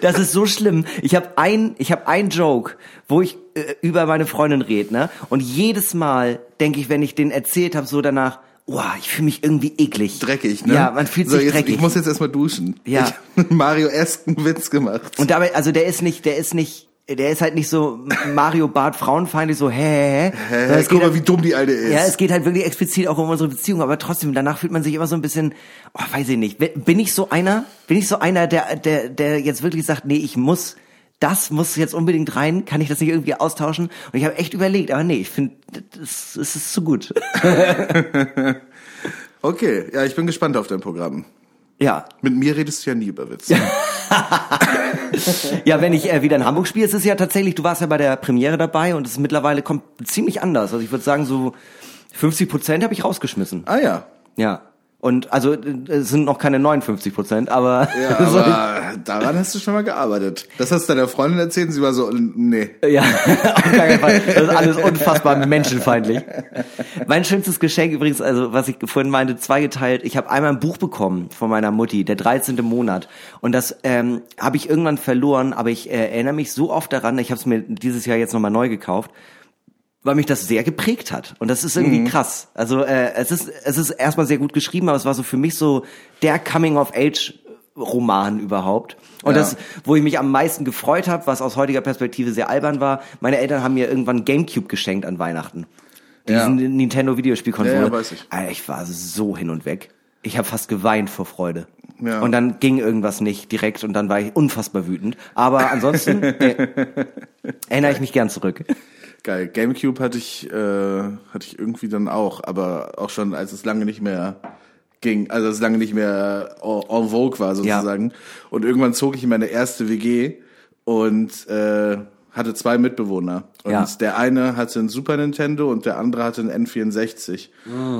Das ist so schlimm. Ich habe ein, ich habe ein Joke, wo ich äh, über meine Freundin rede, ne? Und jedes Mal denke ich, wenn ich den erzählt habe, so danach, oh, ich fühle mich irgendwie eklig. dreckig, ne? Ja, man fühlt so, sich jetzt, dreckig. Ich muss jetzt erstmal duschen. Ja. Ich hab [laughs] Mario esken Witz gemacht. Und dabei, also der ist nicht, der ist nicht, der ist halt nicht so Mario Bart frauenfeindlich, so hä, hä, hä. Hä, es guck mal, wie dumm die alte ist. Ja, es geht halt wirklich explizit auch um unsere Beziehung, aber trotzdem, danach fühlt man sich immer so ein bisschen, oh, weiß ich nicht, bin ich so einer, bin ich so einer, der, der, der jetzt wirklich sagt, nee, ich muss, das muss jetzt unbedingt rein, kann ich das nicht irgendwie austauschen? Und ich habe echt überlegt, aber nee, ich finde, das ist zu gut. [laughs] Okay, ja, ich bin gespannt auf dein Programm. Ja, Mit mir redest du ja nie über Witze. [laughs] ja, wenn ich äh, wieder in Hamburg spiele, ist es ja tatsächlich, du warst ja bei der Premiere dabei und es ist mittlerweile kommt ziemlich anders. Also ich würde sagen, so 50 Prozent habe ich rausgeschmissen. Ah ja. Ja. Und also es sind noch keine 59 Prozent, aber, Ja, [laughs] aber daran hast du schon mal gearbeitet. Das hast du deiner Freundin erzählt und sie war so, nee. ja, [laughs] auf keinen Fall. Das ist alles unfassbar menschenfeindlich. Mein schönstes Geschenk übrigens, also was ich vorhin meinte, zweigeteilt. Ich habe einmal ein Buch bekommen von meiner Mutti, der 13. Monat. Und das ähm, habe ich irgendwann verloren, aber ich äh, erinnere mich so oft daran, ich habe es mir dieses Jahr jetzt nochmal neu gekauft, weil mich das sehr geprägt hat. Und das ist irgendwie krass. Also äh, es ist es ist erstmal sehr gut geschrieben, aber es war so für mich so der Coming of Age Roman überhaupt. Und Ja. das, wo ich mich am meisten gefreut habe, was aus heutiger Perspektive sehr albern war, meine Eltern haben mir irgendwann Gamecube geschenkt an Weihnachten. Diesen Ja. Nintendo Videospielkonsole. Ja, ja, weiß ich. Alter, ich war so hin und weg. Ich habe fast geweint vor Freude. Ja. Und dann ging irgendwas nicht direkt und dann war ich unfassbar wütend. Aber ansonsten [laughs] äh, erinnere ich mich gern zurück. Geil. Gamecube hatte ich, äh, hatte ich irgendwie dann auch, aber auch schon, als es lange nicht mehr ging, also als es lange nicht mehr en vogue war sozusagen. Und irgendwann zog ich in meine erste WG und äh, hatte zwei Mitbewohner. Und Ja. der eine hatte ein Super Nintendo und der andere hatte einen N64.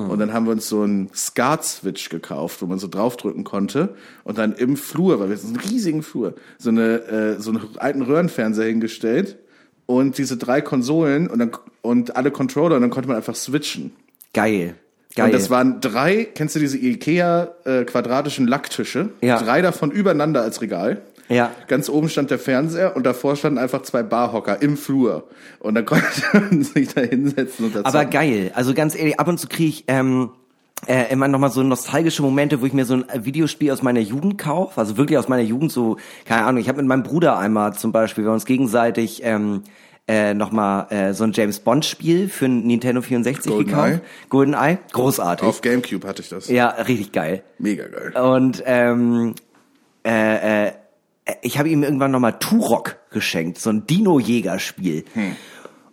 Und dann haben wir uns so einen SCART-Switch gekauft, wo man so draufdrücken konnte. Und dann im Flur, weil wir so einen riesigen Flur, so eine äh, so einen alten Röhrenfernseher hingestellt und diese drei Konsolen und dann und alle Controller und dann konnte man einfach switchen. Geil. Geil. Und das waren drei, kennst du diese Ikea äh, quadratischen Lacktische? Ja. Drei davon übereinander als Regal. Ja. Ganz oben stand der Fernseher und davor standen einfach zwei Barhocker im Flur. Und dann [laughs] konnte man sich da hinsetzen und dazu. Aber geil. Also ganz ehrlich, ab und zu kriege ich ähm, äh, immer noch mal so nostalgische Momente, wo ich mir so ein Videospiel aus meiner Jugend kaufe. Also wirklich aus meiner Jugend so, keine Ahnung. Ich habe mit meinem Bruder einmal zum Beispiel, wir haben uns gegenseitig ähm, äh, noch mal äh, so ein James Bond Spiel für ein Nintendo 64 GoldenEye? gekauft. GoldenEye. Großartig. Auf Gamecube hatte ich das. ja, richtig geil. Mega geil. Und ähm, äh, äh, ich habe ihm irgendwann nochmal Turok geschenkt, so ein Dino-Jäger-Spiel.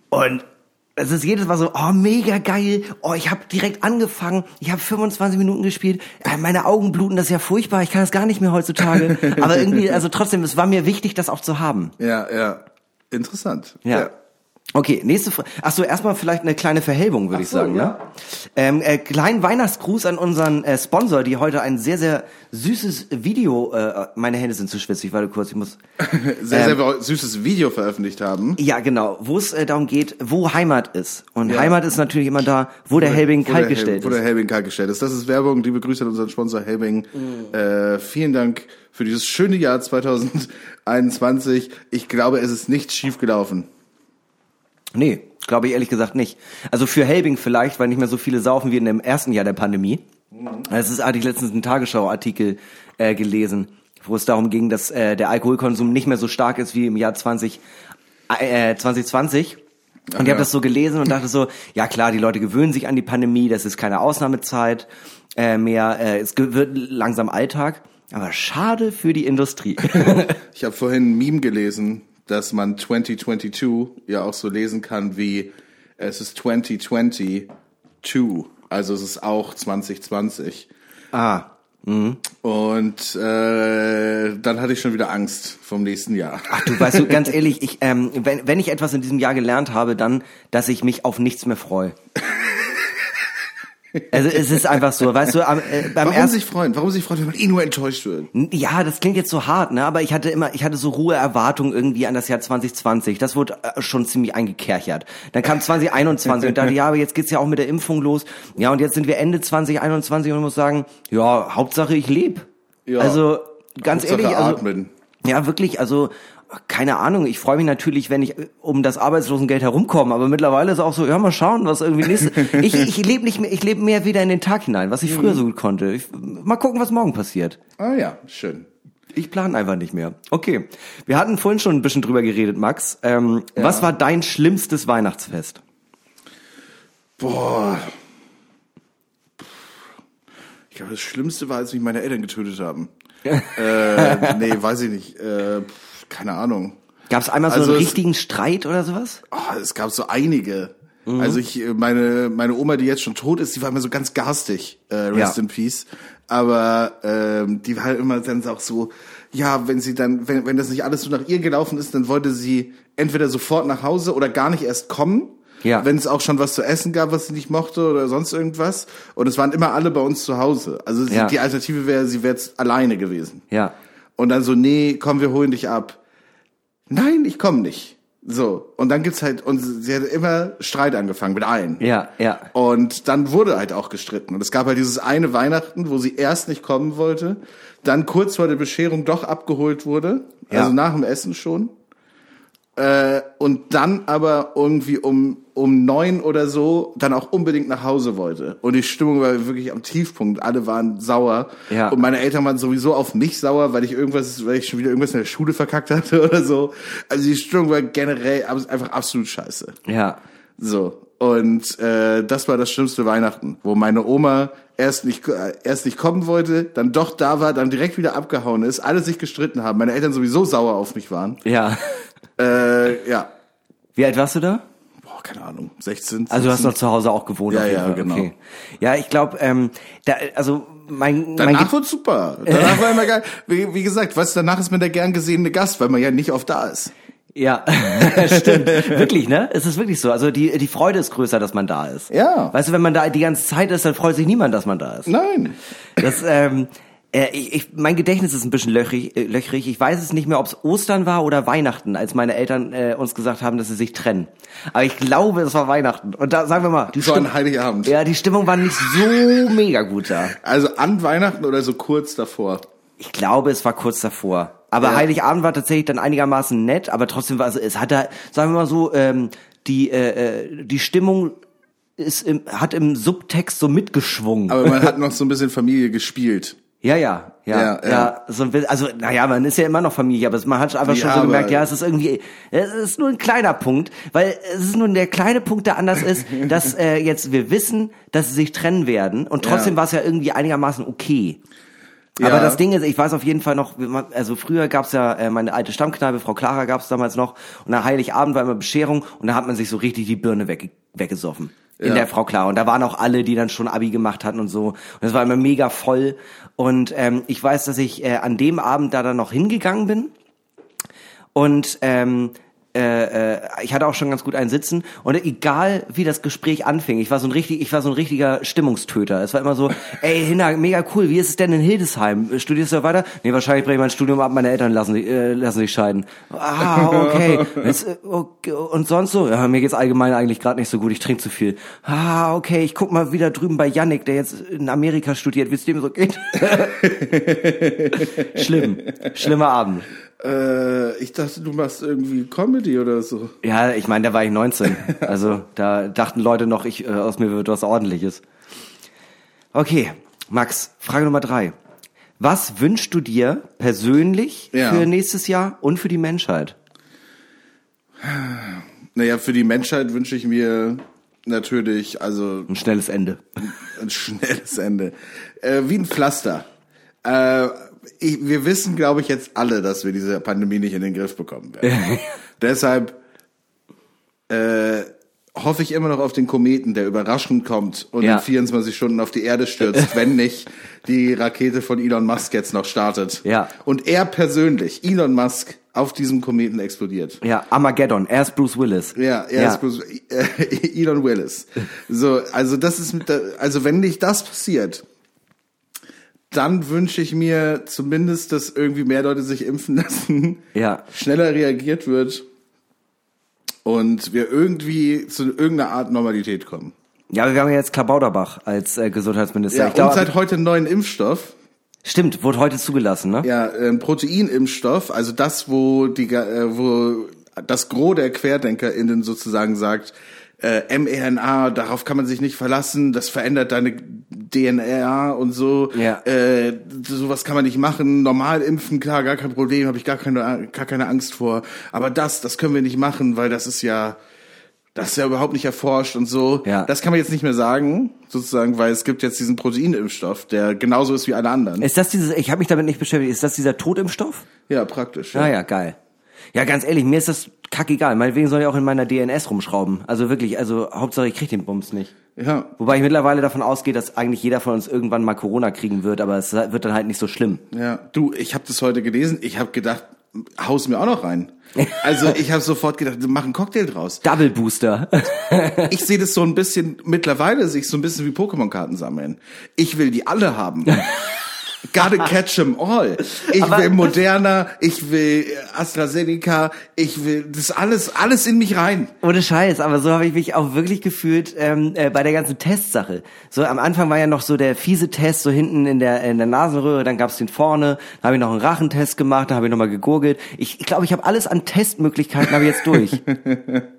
Und es ist jedes Mal so, oh, mega geil. Oh, ich habe direkt angefangen. Ich habe 25 Minuten gespielt. Meine Augen bluten, das ist ja furchtbar. Ich kann das gar nicht mehr heutzutage. [laughs] Aber irgendwie, also trotzdem, es war mir wichtig, das auch zu haben. Ja, ja. Interessant. Ja. Okay, nächste Frage. Achso, erstmal vielleicht eine kleine Verhelbung, würde ich so, sagen. ja. Ne? Ähm, äh, kleinen Weihnachtsgruß an unseren äh, Sponsor, die heute ein sehr, sehr süßes Video, äh, meine Hände sind zu schwitzig, warte kurz, ich muss... [laughs] Sehr, Ähm, sehr süßes Video veröffentlicht haben. Ja, genau, wo es äh, darum geht, wo Heimat ist. Und Ja. Heimat ist natürlich immer da, wo der Helbing Wo der kalt Hel- gestellt Wo der ist. Helbing kaltgestellt ist. Das ist Werbung. Liebe Grüße an unseren Sponsor Helbing. Mhm. Äh, vielen Dank für dieses schöne Jahr 2021. Ich glaube, es ist nichts schief gelaufen. Nee, glaube ich ehrlich gesagt nicht. Also für Helbing vielleicht, weil nicht mehr so viele saufen wie in dem ersten Jahr der Pandemie. Das ist, hatte ich letztens einen Tagesschau-Artikel äh, gelesen, wo es darum ging, dass äh, der Alkoholkonsum nicht mehr so stark ist wie im Jahr 20, äh, 2020. Und ich ja. habe das so gelesen und dachte so, ja klar, die Leute gewöhnen sich an die Pandemie, das ist keine Ausnahmezeit äh, mehr, äh, es wird langsam Alltag. Aber schade für die Industrie. [laughs] Ich habe vorhin ein Meme gelesen, dass man 2022 ja auch so lesen kann wie es ist 2022. Also es ist auch 2020. ah, Und äh, dann hatte ich schon wieder Angst vom nächsten Jahr. Ach du, weißt du, ganz [laughs] ehrlich, ich, ähm, wenn, wenn ich etwas in diesem Jahr gelernt habe, dann, dass ich mich auf nichts mehr freue. Also es ist einfach so, weißt du, am, äh, beim Warum ersten, sich freuen? Warum sich freuen, wenn man eh nur enttäuscht wird? ja, das klingt jetzt so hart, ne? Aber ich hatte immer, ich hatte so hohe Erwartungen irgendwie an das Jahr 2020. Das wurde äh, schon ziemlich eingekerchert. Dann kam 2021 und dachte, ja, aber jetzt geht's ja auch mit der Impfung los. Ja, und jetzt sind wir Ende 2021 und ich muss sagen, ja, Hauptsache ich lebe. Ja. Also ganz Hauptsache ehrlich, also, atmen. ja, wirklich, also keine Ahnung, ich freue mich natürlich, wenn ich äh, um das Arbeitslosengeld herumkomme, aber mittlerweile ist auch so, ja, mal schauen, was irgendwie nächste. [laughs] Ich, ich lebe nicht mehr, ich lebe mehr wieder in den Tag hinein, was ich früher so gut konnte. Ich, mal gucken, was morgen passiert. Ah ja, schön. Ich plane einfach nicht mehr. Okay. Wir hatten vorhin schon ein bisschen drüber geredet, Max. Ähm, Was war dein schlimmstes Weihnachtsfest? Boah. Ich glaube, das Schlimmste war, als mich meine Eltern getötet haben. [laughs] äh, nee, weiß ich nicht. Äh, keine Ahnung. Gab es einmal so Also einen es- richtigen Streit oder sowas? Oh, es gab so einige. Also ich, äh, meine, meine Oma, die jetzt schon tot ist, die war immer so ganz garstig, äh, rest Ja. in peace. Aber ähm, die war halt immer dann auch so, ja, wenn sie dann, wenn, wenn das nicht alles so nach ihr gelaufen ist, dann wollte sie entweder sofort nach Hause oder gar nicht erst kommen. Ja. wenn es auch schon was zu essen gab, was sie nicht mochte oder sonst irgendwas. Und es waren immer alle bei uns zu Hause. Also sie, Ja. die Alternative wäre, sie wäre jetzt alleine gewesen. Ja. Und dann so, nee, komm, wir holen dich ab. Nein, ich komme nicht. So. Und dann gibt's halt, und sie hat immer Streit angefangen mit allen. Ja, ja. Und dann wurde halt auch gestritten. Und es gab halt dieses eine Weihnachten, wo sie erst nicht kommen wollte, dann kurz vor der Bescherung doch abgeholt wurde, Ja. also nach dem Essen schon. Äh, und dann aber irgendwie um, um neun oder so dann auch unbedingt nach Hause wollte. Und die Stimmung war wirklich am Tiefpunkt. Alle waren sauer. Ja. Und meine Eltern waren sowieso auf mich sauer, weil ich irgendwas, weil ich schon wieder irgendwas in der Schule verkackt hatte [laughs] oder so. Also die Stimmung war generell einfach absolut scheiße. Ja. So. Und äh, das war das schlimmste Weihnachten, wo meine Oma erst nicht äh, erst nicht kommen wollte, dann doch da war, dann direkt wieder abgehauen ist, alle sich gestritten haben, meine Eltern sowieso sauer auf mich waren. Ja. Äh, ja. Wie alt warst du da? Boah, keine Ahnung, 16. Also du hast 17. noch zu Hause auch gewohnt. Ja, auf jeden ja, Fall. genau. Okay. Ja, ich glaube, ähm, da, also mein, mein Danach Ge- wurde super. Danach war immer geil. Wie, wie gesagt, du, danach ist man der gern gesehene Gast, weil man ja nicht oft da ist. Ja, [laughs] stimmt. wirklich, ne? Es ist wirklich so. Also die, die Freude ist größer, dass man da ist. Ja. Weißt du, wenn man da die ganze Zeit ist, dann freut sich niemand, dass man da ist. Nein. Das, ähm, äh, ich, ich, mein Gedächtnis ist ein bisschen löchrig, äh, löchrig. Ich weiß es nicht mehr, ob es Ostern war oder Weihnachten, als meine Eltern äh, uns gesagt haben, dass sie sich trennen. Aber ich glaube, es war Weihnachten. Und da sagen wir mal, die So Stimmung, an Heiligabend. ja, die Stimmung war nicht so [laughs] mega gut da. Also an Weihnachten oder so kurz davor. Ich glaube, es war kurz davor. Aber Ja. Heiligabend war tatsächlich dann einigermaßen nett, aber trotzdem war es, es hat da, sagen wir mal so, ähm, die, äh, äh, die Stimmung ist im, hat im Subtext so mitgeschwungen. Aber man hat [laughs] noch so ein bisschen Familie gespielt. Ja, ja, ja, Ja, ja, so ein bisschen, also, naja, man ist ja immer noch Familie, aber man hat einfach Ja, schon so gemerkt, ja, es ist irgendwie, es ist nur ein kleiner Punkt, weil es ist nur der kleine Punkt, der anders ist, [laughs] dass äh, jetzt wir wissen, dass sie sich trennen werden und trotzdem Ja. war es ja irgendwie einigermaßen okay. Ja. Aber das Ding ist, ich weiß auf jeden Fall noch, also früher gab's ja äh, meine alte Stammkneipe, Frau Clara gab's damals noch, und nach Heiligabend war immer Bescherung und da hat man sich so richtig die Birne wegge weggesoffen. In Ja. der Frau Clara. Und da waren auch alle, die dann schon Abi gemacht hatten und so. Und es war immer mega voll. Und ähm, ich weiß, dass ich äh, an dem Abend da dann noch hingegangen bin. Und ähm, äh, äh, ich hatte auch schon ganz gut einen Sitzen und egal wie das Gespräch anfing, ich war so ein richtig, ich war so ein richtiger Stimmungstöter. Es war immer so, ey Hinna, mega cool, wie ist es denn in Hildesheim? Studierst du weiter? Nee, wahrscheinlich breche ich mein Studium ab, meine Eltern lassen sich, äh, lassen sich scheiden. Ah, okay. [laughs] Jetzt, äh, okay. Und sonst so? Ja, mir geht's allgemein eigentlich gerade nicht so gut, ich trinke zu viel. Ah, okay, ich guck mal wieder drüben bei Yannick, der jetzt in Amerika studiert, wie es dem so geht. [laughs] Schlimm. Schlimmer Abend. Äh, ich dachte, du machst irgendwie Comedy oder so. Ja, ich meine, da war ich 19. [laughs] Also da dachten Leute noch, ich äh, aus mir wird was ordentliches. Okay, Max, Frage Nummer drei. Was wünschst du dir persönlich Ja. für nächstes Jahr und für die Menschheit? [sighs] Naja, für die Menschheit wünsche ich mir natürlich, also Ein schnelles Ende. [laughs] ein schnelles Ende. Äh, wie ein Pflaster. Äh, ich, wir wissen, glaube ich, jetzt alle, dass wir diese Pandemie nicht in den Griff bekommen werden. [laughs] Deshalb äh, hoffe ich immer noch auf den Kometen, der überraschend kommt und Ja. in 24 Stunden auf die Erde stürzt, wenn [laughs] nicht die Rakete von Elon Musk jetzt noch startet. Ja. Und er persönlich, Elon Musk, auf diesem Kometen explodiert. Ja, Armageddon, er ist Bruce Willis. Ja, er ist bloß, [laughs] äh, Elon Willis. So, also das ist mit der, also wenn nicht das passiert, dann wünsche ich mir zumindest, dass irgendwie mehr Leute sich impfen lassen, Ja. schneller reagiert wird und wir irgendwie zu irgendeiner Art Normalität kommen. Ja, aber wir haben ja jetzt Klabauterbach als äh, Gesundheitsminister. Ja, ich glaube, und seit heute einen neuen Impfstoff. stimmt, wurde heute zugelassen, ne? Ja, ein Proteinimpfstoff, also das, wo die, äh, wo das Gros der QuerdenkerInnen sozusagen sagt, äh, mRNA, darauf kann man sich nicht verlassen, das verändert deine DNA und so. Ja. Äh, sowas kann man nicht machen. Normal impfen, klar, gar kein Problem, habe ich gar keine, gar keine Angst vor. Aber das, das können wir nicht machen, weil das ist ja, das ist ja überhaupt nicht erforscht und so. Ja. Das kann man jetzt nicht mehr sagen, sozusagen, weil es gibt jetzt diesen Proteinimpfstoff, der genauso ist wie alle anderen. Ist das dieses, ich habe mich damit nicht beschäftigt, ist das dieser Totimpfstoff? Ja, praktisch. Ah ja, geil. Ja, ganz ehrlich, mir ist das kackegal. Meinetwegen soll ich auch in meiner DNS rumschrauben. Also wirklich, also Hauptsache ich krieg den Bums nicht. Ja, Wobei ich mittlerweile davon ausgehe, dass eigentlich jeder von uns irgendwann mal Corona kriegen wird, aber es wird dann halt nicht so schlimm. ja. Du, ich habe das heute gelesen. Ich habe gedacht, haus mir auch noch rein. Also ich habe sofort gedacht, mach einen Cocktail draus. Double Booster. [laughs] Ich sehe das so ein bisschen, mittlerweile sehe ich so ein bisschen wie Pokémon-Karten sammeln. Ich will die alle haben. Gotta catch 'em all. Ich Aber- will Moderna, ich will AstraZeneca, ich will das alles, alles in mich rein. Ohne Scheiß, aber so habe ich mich auch wirklich gefühlt ähm, äh, bei der ganzen Testsache. So am Anfang war ja noch so der fiese Test, so hinten in der in der Nasenröhre, dann gab's den vorne, dann habe ich noch einen Rachentest gemacht, dann habe ich nochmal gegurgelt. Ich glaube, ich, glaub, ich habe alles an Testmöglichkeiten habe ich jetzt durch. [laughs]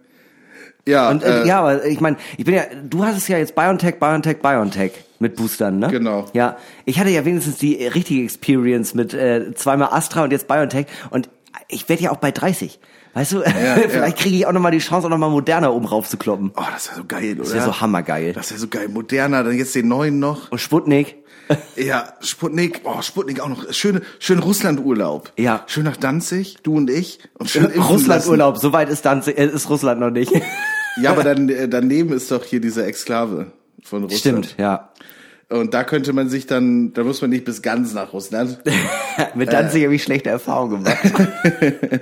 Ja, Und äh, ja, aber ich meine, ich bin ja, du hast es ja jetzt BioNTech, BioNTech, BioNTech mit Boostern, ne? Genau. Ja, ich hatte ja wenigstens die richtige Experience mit äh, zweimal Astra und jetzt BioNTech und ich werde ja auch bei 30. Weißt du, [laughs] vielleicht kriege ich auch nochmal die Chance, auch nochmal moderner oben raufzukloppen. oh, das wäre so geil, oder? Das wäre so hammergeil. Das wäre so geil. Moderna, dann jetzt den neuen noch. Und Sputnik. [laughs] Ja, Sputnik, oh, Sputnik auch noch. Schöne, schön Russland-Urlaub. Ja. Schön nach Danzig, du und ich. Und schön [laughs] Russland-Urlaub, so weit ist, dann, äh, ist Russland noch nicht. Ja, aber dann, äh, daneben ist doch hier diese Exklave von Russland. Stimmt, ja. Und da könnte man sich dann, da muss man nicht bis ganz nach Russland. [laughs] Mit Danzig habe ich schlechte Erfahrungen gemacht. [laughs]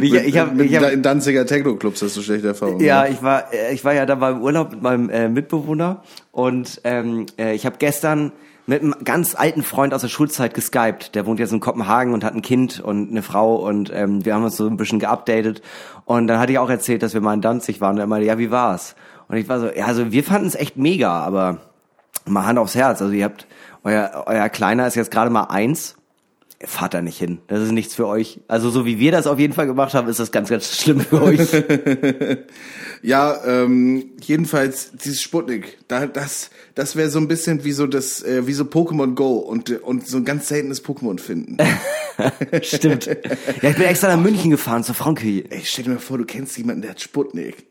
ich, ich hab, mit, ich hab, in Danziger Techno-Clubs hast du schlechte Erfahrungen. Ja, gemacht. ich war, äh, ich war ja da beim Urlaub mit meinem äh, Mitbewohner und ähm, äh, ich habe gestern mit einem ganz alten Freund aus der Schulzeit geskypt. Der wohnt jetzt in Kopenhagen und hat ein Kind und eine Frau und ähm, wir haben uns so ein bisschen geupdatet. Und dann hatte ich auch erzählt, dass wir mal in Danzig waren. Und er meinte, ja, wie war's? Und ich war so, ja, also wir fanden es echt mega, aber mal Hand aufs Herz. Also ihr habt, euer, euer Kleiner ist jetzt gerade mal eins. Fahrt da nicht hin. Das ist nichts für euch. Also so wie wir das auf jeden Fall gemacht haben, ist das ganz, ganz schlimm für euch. [laughs] Ja, ähm, jedenfalls dieses Sputnik, da, das, das wäre so ein bisschen wie so das, äh, wie so Pokémon Go und und so ein ganz seltenes Pokémon finden. [laughs] Stimmt. Ja, ich bin extra nach München gefahren zur Frauenkirche. Ey, stell dir mal vor, du kennst jemanden, der hat Sputnik.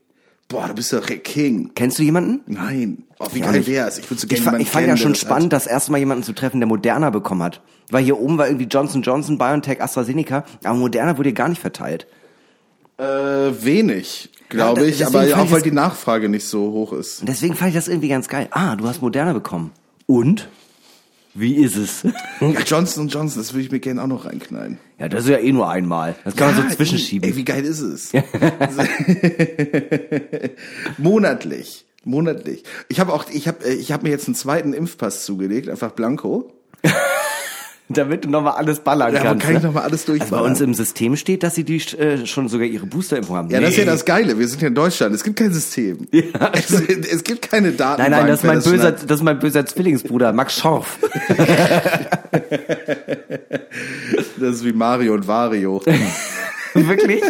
Boah, du bist doch der King. Kennst du jemanden? Nein. Oh, wie Ich auch geil wär's? Ich würde so Ich, gerne fa- jemanden ich fand ja schon das spannend, das erste Mal jemanden zu treffen, der Moderna bekommen hat. Weil hier oben war irgendwie Johnson Johnson, BioNTech, AstraZeneca, aber Moderna wurde gar nicht verteilt. Äh, wenig, glaube Ja, ich, aber fand auch weil die Nachfrage nicht so hoch ist. Deswegen fand ich das irgendwie ganz geil. Ah, du hast Moderna bekommen. Und? Wie ist es? Ja, [laughs] Johnson Johnson, das würde ich mir gerne auch noch reinknallen. ja, das ist ja eh nur einmal. Das kann man so zwischenschieben. Ey, wie geil ist es? [laughs] Monatlich. Monatlich. Ich habe auch, ich habe, ich habe mir jetzt einen zweiten Impfpass zugelegt, einfach blanko. Damit du nochmal alles ballern Ja, aber kannst. kann ich ne? noch mal alles also bei durchballern. uns im System steht, dass sie die äh, schon sogar ihre Boosterimpfung haben. Ja, das ist ja Nee. das Geile. Wir sind ja in Deutschland. Es gibt kein System. es, es gibt keine Daten. Nein, nein, das ist mein böser, das ist mein böser Zwillingsbruder, Max Schorf. [laughs] Das ist wie Mario und Wario. [laughs] Wirklich?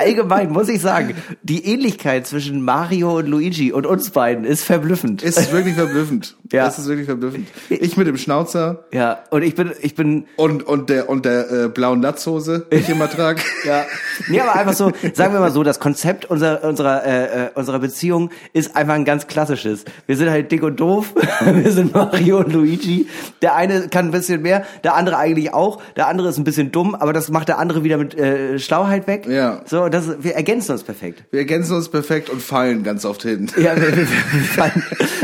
Allgemein muss ich sagen, die Ähnlichkeit zwischen Mario und Luigi und uns beiden ist verblüffend. Es ist wirklich verblüffend. [laughs] Ja. Es ist wirklich verblüffend. Ich mit dem Schnauzer ja, und ich bin, ich bin, und, und der, und der äh, blauen Latzhose, die ich immer trage. [laughs] ja, nee, aber einfach so, sagen wir mal so, das Konzept unserer, unserer, äh, äh, unserer Beziehung ist einfach ein ganz klassisches. Wir sind halt dick und doof, [laughs] wir sind Mario und Luigi. Der eine kann ein bisschen mehr, der andere eigentlich auch, der andere ist ein bisschen dumm, aber das macht der andere wieder mit äh, Schlauheit weg. Ja. So, das, wir ergänzen uns perfekt. Wir ergänzen uns perfekt und fallen ganz oft hin. Ja, wir, wir, wir fallen,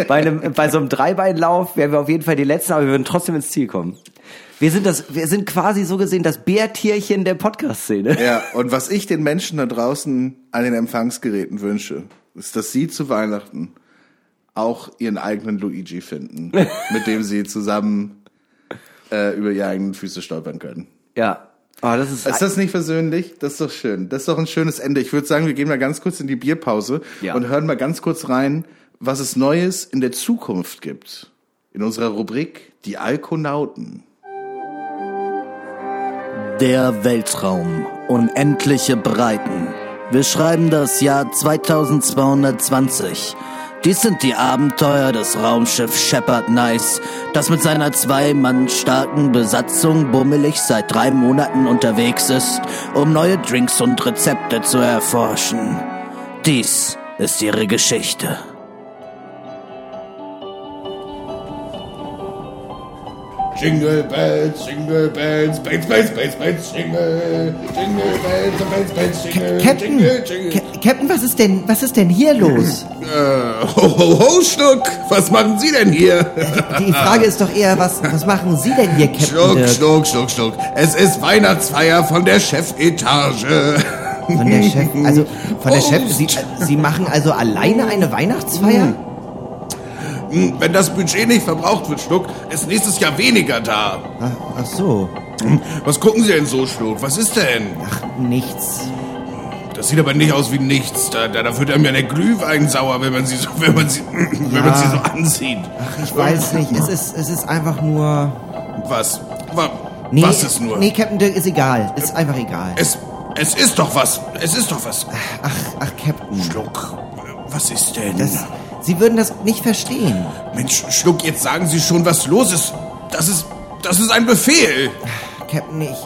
bei, einem, bei so einem Dreibeinlauf wären wir auf jeden Fall die Letzten, aber wir würden trotzdem ins Ziel kommen. Wir sind das, wir sind quasi so gesehen das Bärtierchen der Podcast-Szene. Ja, und was ich den Menschen da draußen an den Empfangsgeräten wünsche, ist, dass sie zu Weihnachten auch ihren eigenen Luigi finden, [laughs] mit dem sie zusammen äh, über ihre eigenen Füße stolpern können. Ja. Aber das ist, Ist das nicht versöhnlich? Das ist doch schön. Das ist doch ein schönes Ende. Ich würde sagen, wir gehen mal ganz kurz in die Bierpause Ja. und hören mal ganz kurz rein, was es Neues in der Zukunft gibt. In unserer Rubrik Die Alkonauten. Der Weltraum. Unendliche Breiten. Wir schreiben das Jahr 2220. Dies sind die Abenteuer des Raumschiffs Shepard Nice, das mit seiner zwei Mann starken Besatzung bummelig seit drei Monaten unterwegs ist, um neue Drinks und Rezepte zu erforschen. Dies ist ihre Geschichte. Jingle bells, jingle bells, bells, bells, bells, bells, jingle, jingle bells, bells, bells, jingle, Captain, jingle, jingle. Ca- Captain, was ist denn, was ist denn hier los? Äh, ho, ho, ho, Schluck, was machen Sie denn hier? Die Frage ist doch eher, was, was machen Sie denn hier, Captain Schluck, Dirk? Schluck, Schluck, Schluck. Es ist Weihnachtsfeier von der Chefetage. Von der Chef, also von der. [laughs] Chef, Sie, Sie machen also alleine eine Weihnachtsfeier? Hm, Wenn das Budget nicht verbraucht wird, Schluck, ist nächstes Jahr weniger da. Ach, ach so, Hm, Was gucken Sie denn so, Schluck? Was ist denn? ach nichts. Das sieht aber nicht aus wie nichts. Da, da, da wird einem ja der Glühwein sauer, wenn man sie so, wenn man sie, [clears throat] wenn man sie so ansieht. Ach, ich weiß nicht. Es ist, es ist einfach nur. Was? Wa, Nee, was ist nur? Nee, Captain Dirk ist egal. Ist einfach egal. Es, es ist doch was. Es ist doch was. Ach, ach, Captain. Schluck. Was ist denn? Das, Sie würden das nicht verstehen. Mensch, Schluck, jetzt sagen Sie schon, was los ist. Das ist, das ist ein Befehl. Captain, ich,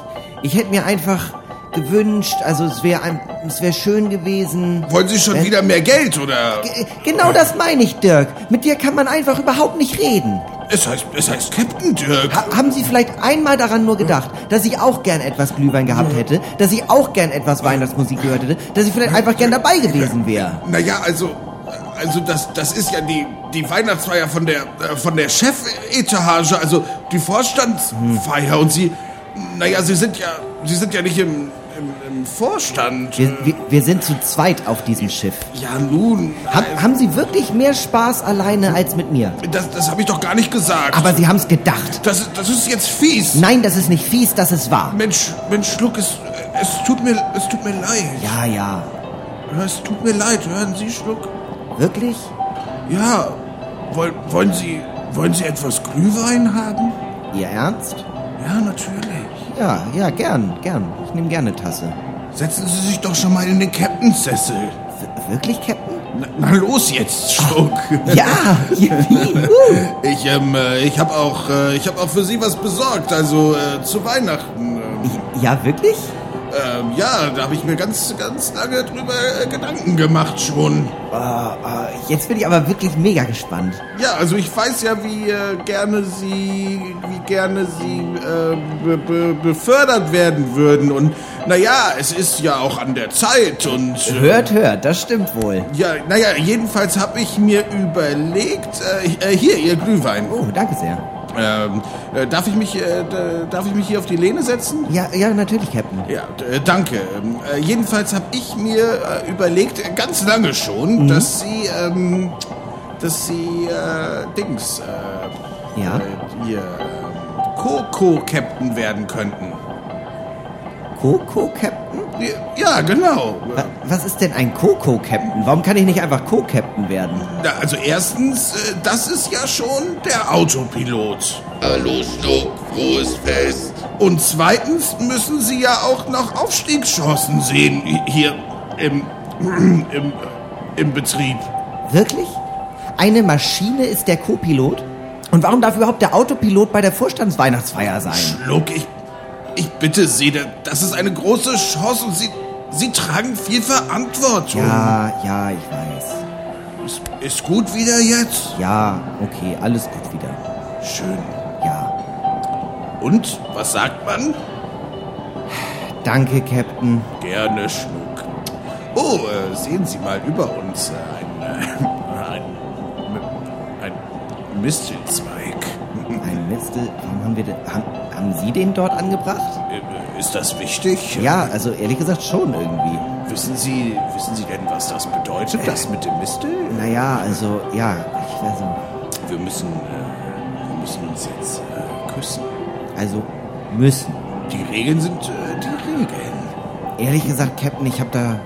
ich hätte mir einfach gewünscht, also es wäre ein, es wäre schön gewesen. Wollen Sie schon Äh? wieder mehr Geld oder? Genau das meine ich, Dirk. Mit dir kann man einfach überhaupt nicht reden. Es heißt, es heißt Captain Dirk. Ha haben Sie vielleicht einmal daran nur gedacht, dass ich auch gern etwas Glühwein gehabt hätte, dass ich auch gern etwas Weihnachtsmusik gehört hätte, dass ich vielleicht einfach gern dabei gewesen wäre? Naja, also, also das, das ist ja die, die Weihnachtsfeier von der, äh, von der Chefetage, also die Vorstandsfeier. Und Sie, naja, Sie sind ja, Sie sind ja nicht im, im, im Vorstand. Wir, wir, wir sind zu zweit auf diesem Schiff. Ja, nun, Haben, haben Sie wirklich mehr Spaß alleine als mit mir? das, das habe ich doch gar nicht gesagt. Aber Sie haben es gedacht. das, ist- das ist jetzt fies. Nein, das ist nicht fies, das ist wahr. Mensch, Mensch, Schluck, es, es tut mir, es tut mir leid. Ja, ja. Es tut mir leid, hören Sie, Schluck. Wirklich? Ja, wollen, wollen Sie, wollen Sie etwas Glühwein haben? Ihr Ernst? Ja, natürlich. Ja, ja, gern, gern. Ich nehme gerne eine Tasse. Setzen Sie sich doch schon mal in den Captainsessel. Wirklich, Captain? Na, na los jetzt, Schluck. [laughs] Ja, yippie, uh. Ich, ähm, äh, ich habe auch, äh, ich habe auch für Sie was besorgt, also äh, zu Weihnachten. Ähm, Ja, wirklich? Ähm, ja, da habe ich mir ganz, ganz lange drüber äh, Gedanken gemacht schon. Ah, ah, jetzt bin ich aber wirklich mega gespannt. Ja, also ich weiß ja, wie äh, gerne Sie, wie gerne Sie äh, be be befördert werden würden. Und naja, es ist ja auch an der Zeit und äh, Hört, hört, das stimmt wohl. ja, naja, jedenfalls habe ich mir überlegt, äh, hier Ihr Glühwein. Oh, danke sehr. Ähm, äh, darf ich mich, äh, darf ich mich hier auf die Lehne setzen? Ja, ja, natürlich, Captain. Ja, äh, danke. Ähm, äh, jedenfalls habe ich mir äh, überlegt, äh, ganz lange schon, dass Sie, ähm, dass Sie, äh, Dings, äh, Ja? Ihr ähm, Co-Co-Captain werden könnten. Coco, Captain? Ja, genau. Wa- Was ist denn ein Coco, Captain? Warum kann ich nicht einfach Co-Captain werden? Na, also erstens, äh, das ist ja schon der Autopilot. Hallo Schluck, frohes Fest. Und zweitens müssen Sie ja auch noch Aufstiegschancen sehen hi- hier im, [clears throat] im, im Betrieb. Wirklich? Eine Maschine ist der Co-Pilot? Und warum darf überhaupt der Autopilot bei der Vorstandsweihnachtsfeier sein? Schluck, ich, ich bitte Sie, da- das ist eine große Chance und Sie, Sie tragen viel Verantwortung. Ja, ja, ich weiß. Ist, ist gut wieder jetzt? Ja, okay, alles gut wieder. Schön. Ja. Und, was sagt man? Danke, Captain. Gerne, Schluck. Oh, äh, sehen Sie mal über uns äh, ein, äh, ein, ein Mistelzweig. Ein Mistel, warum haben wir den, haben, haben Sie den dort angebracht? Äh, Ist das wichtig? Ja, also ehrlich gesagt schon irgendwie. Wissen Sie, wissen Sie denn, was das bedeutet, das mit dem Mistel? Naja, also, ja, ich weiß nicht. Wir müssen, äh, wir müssen uns jetzt äh, küssen. Also, müssen. Die Regeln sind äh, die Regeln. Ehrlich gesagt, Captain, ich habe da,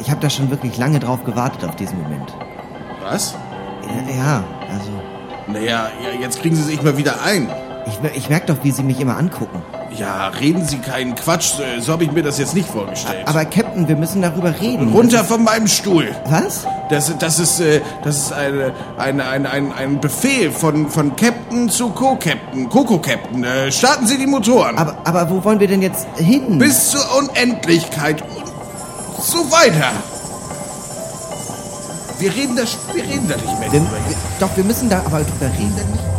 ich habe da schon wirklich lange drauf gewartet auf diesen Moment. Was? Ja, ja also, Naja, ja, jetzt kriegen Sie sich mal wieder ein. Ich, ich merke doch, wie Sie mich immer angucken. Ja, reden Sie keinen Quatsch, so habe ich mir das jetzt nicht vorgestellt. Aber Captain, wir müssen darüber reden. Runter von meinem Stuhl. Was? Das, das ist, äh, das ist eine, eine, ein, ein, ein Befehl von, von Captain zu Co-Captain, Coco-Captain. Äh, starten Sie die Motoren. Aber, aber wo wollen wir denn jetzt hin? Bis zur Unendlichkeit und so weiter. Wir reden da, wir reden da nicht mehr wir, doch, wir müssen da aber drüber reden.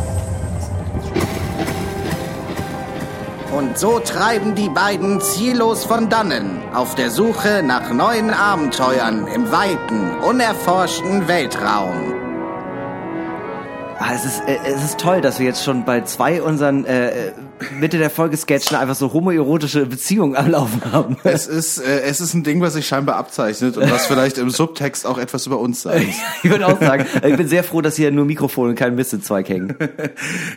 Und so treiben die beiden ziellos von dannen, auf der Suche nach neuen Abenteuern im weiten, unerforschten Weltraum. Ah, es, ist, äh, es ist toll, dass wir jetzt schon bei zwei unseren äh, äh, Mitte der Folge Sketchen einfach so homoerotische Beziehungen am Laufen haben. Es ist, äh, es ist ein Ding, was sich scheinbar abzeichnet und was vielleicht im Subtext auch etwas über uns sagt. [laughs] ich würde auch sagen, ich bin sehr froh, dass hier nur Mikrofon und kein Mist in Zweig hängen. [laughs]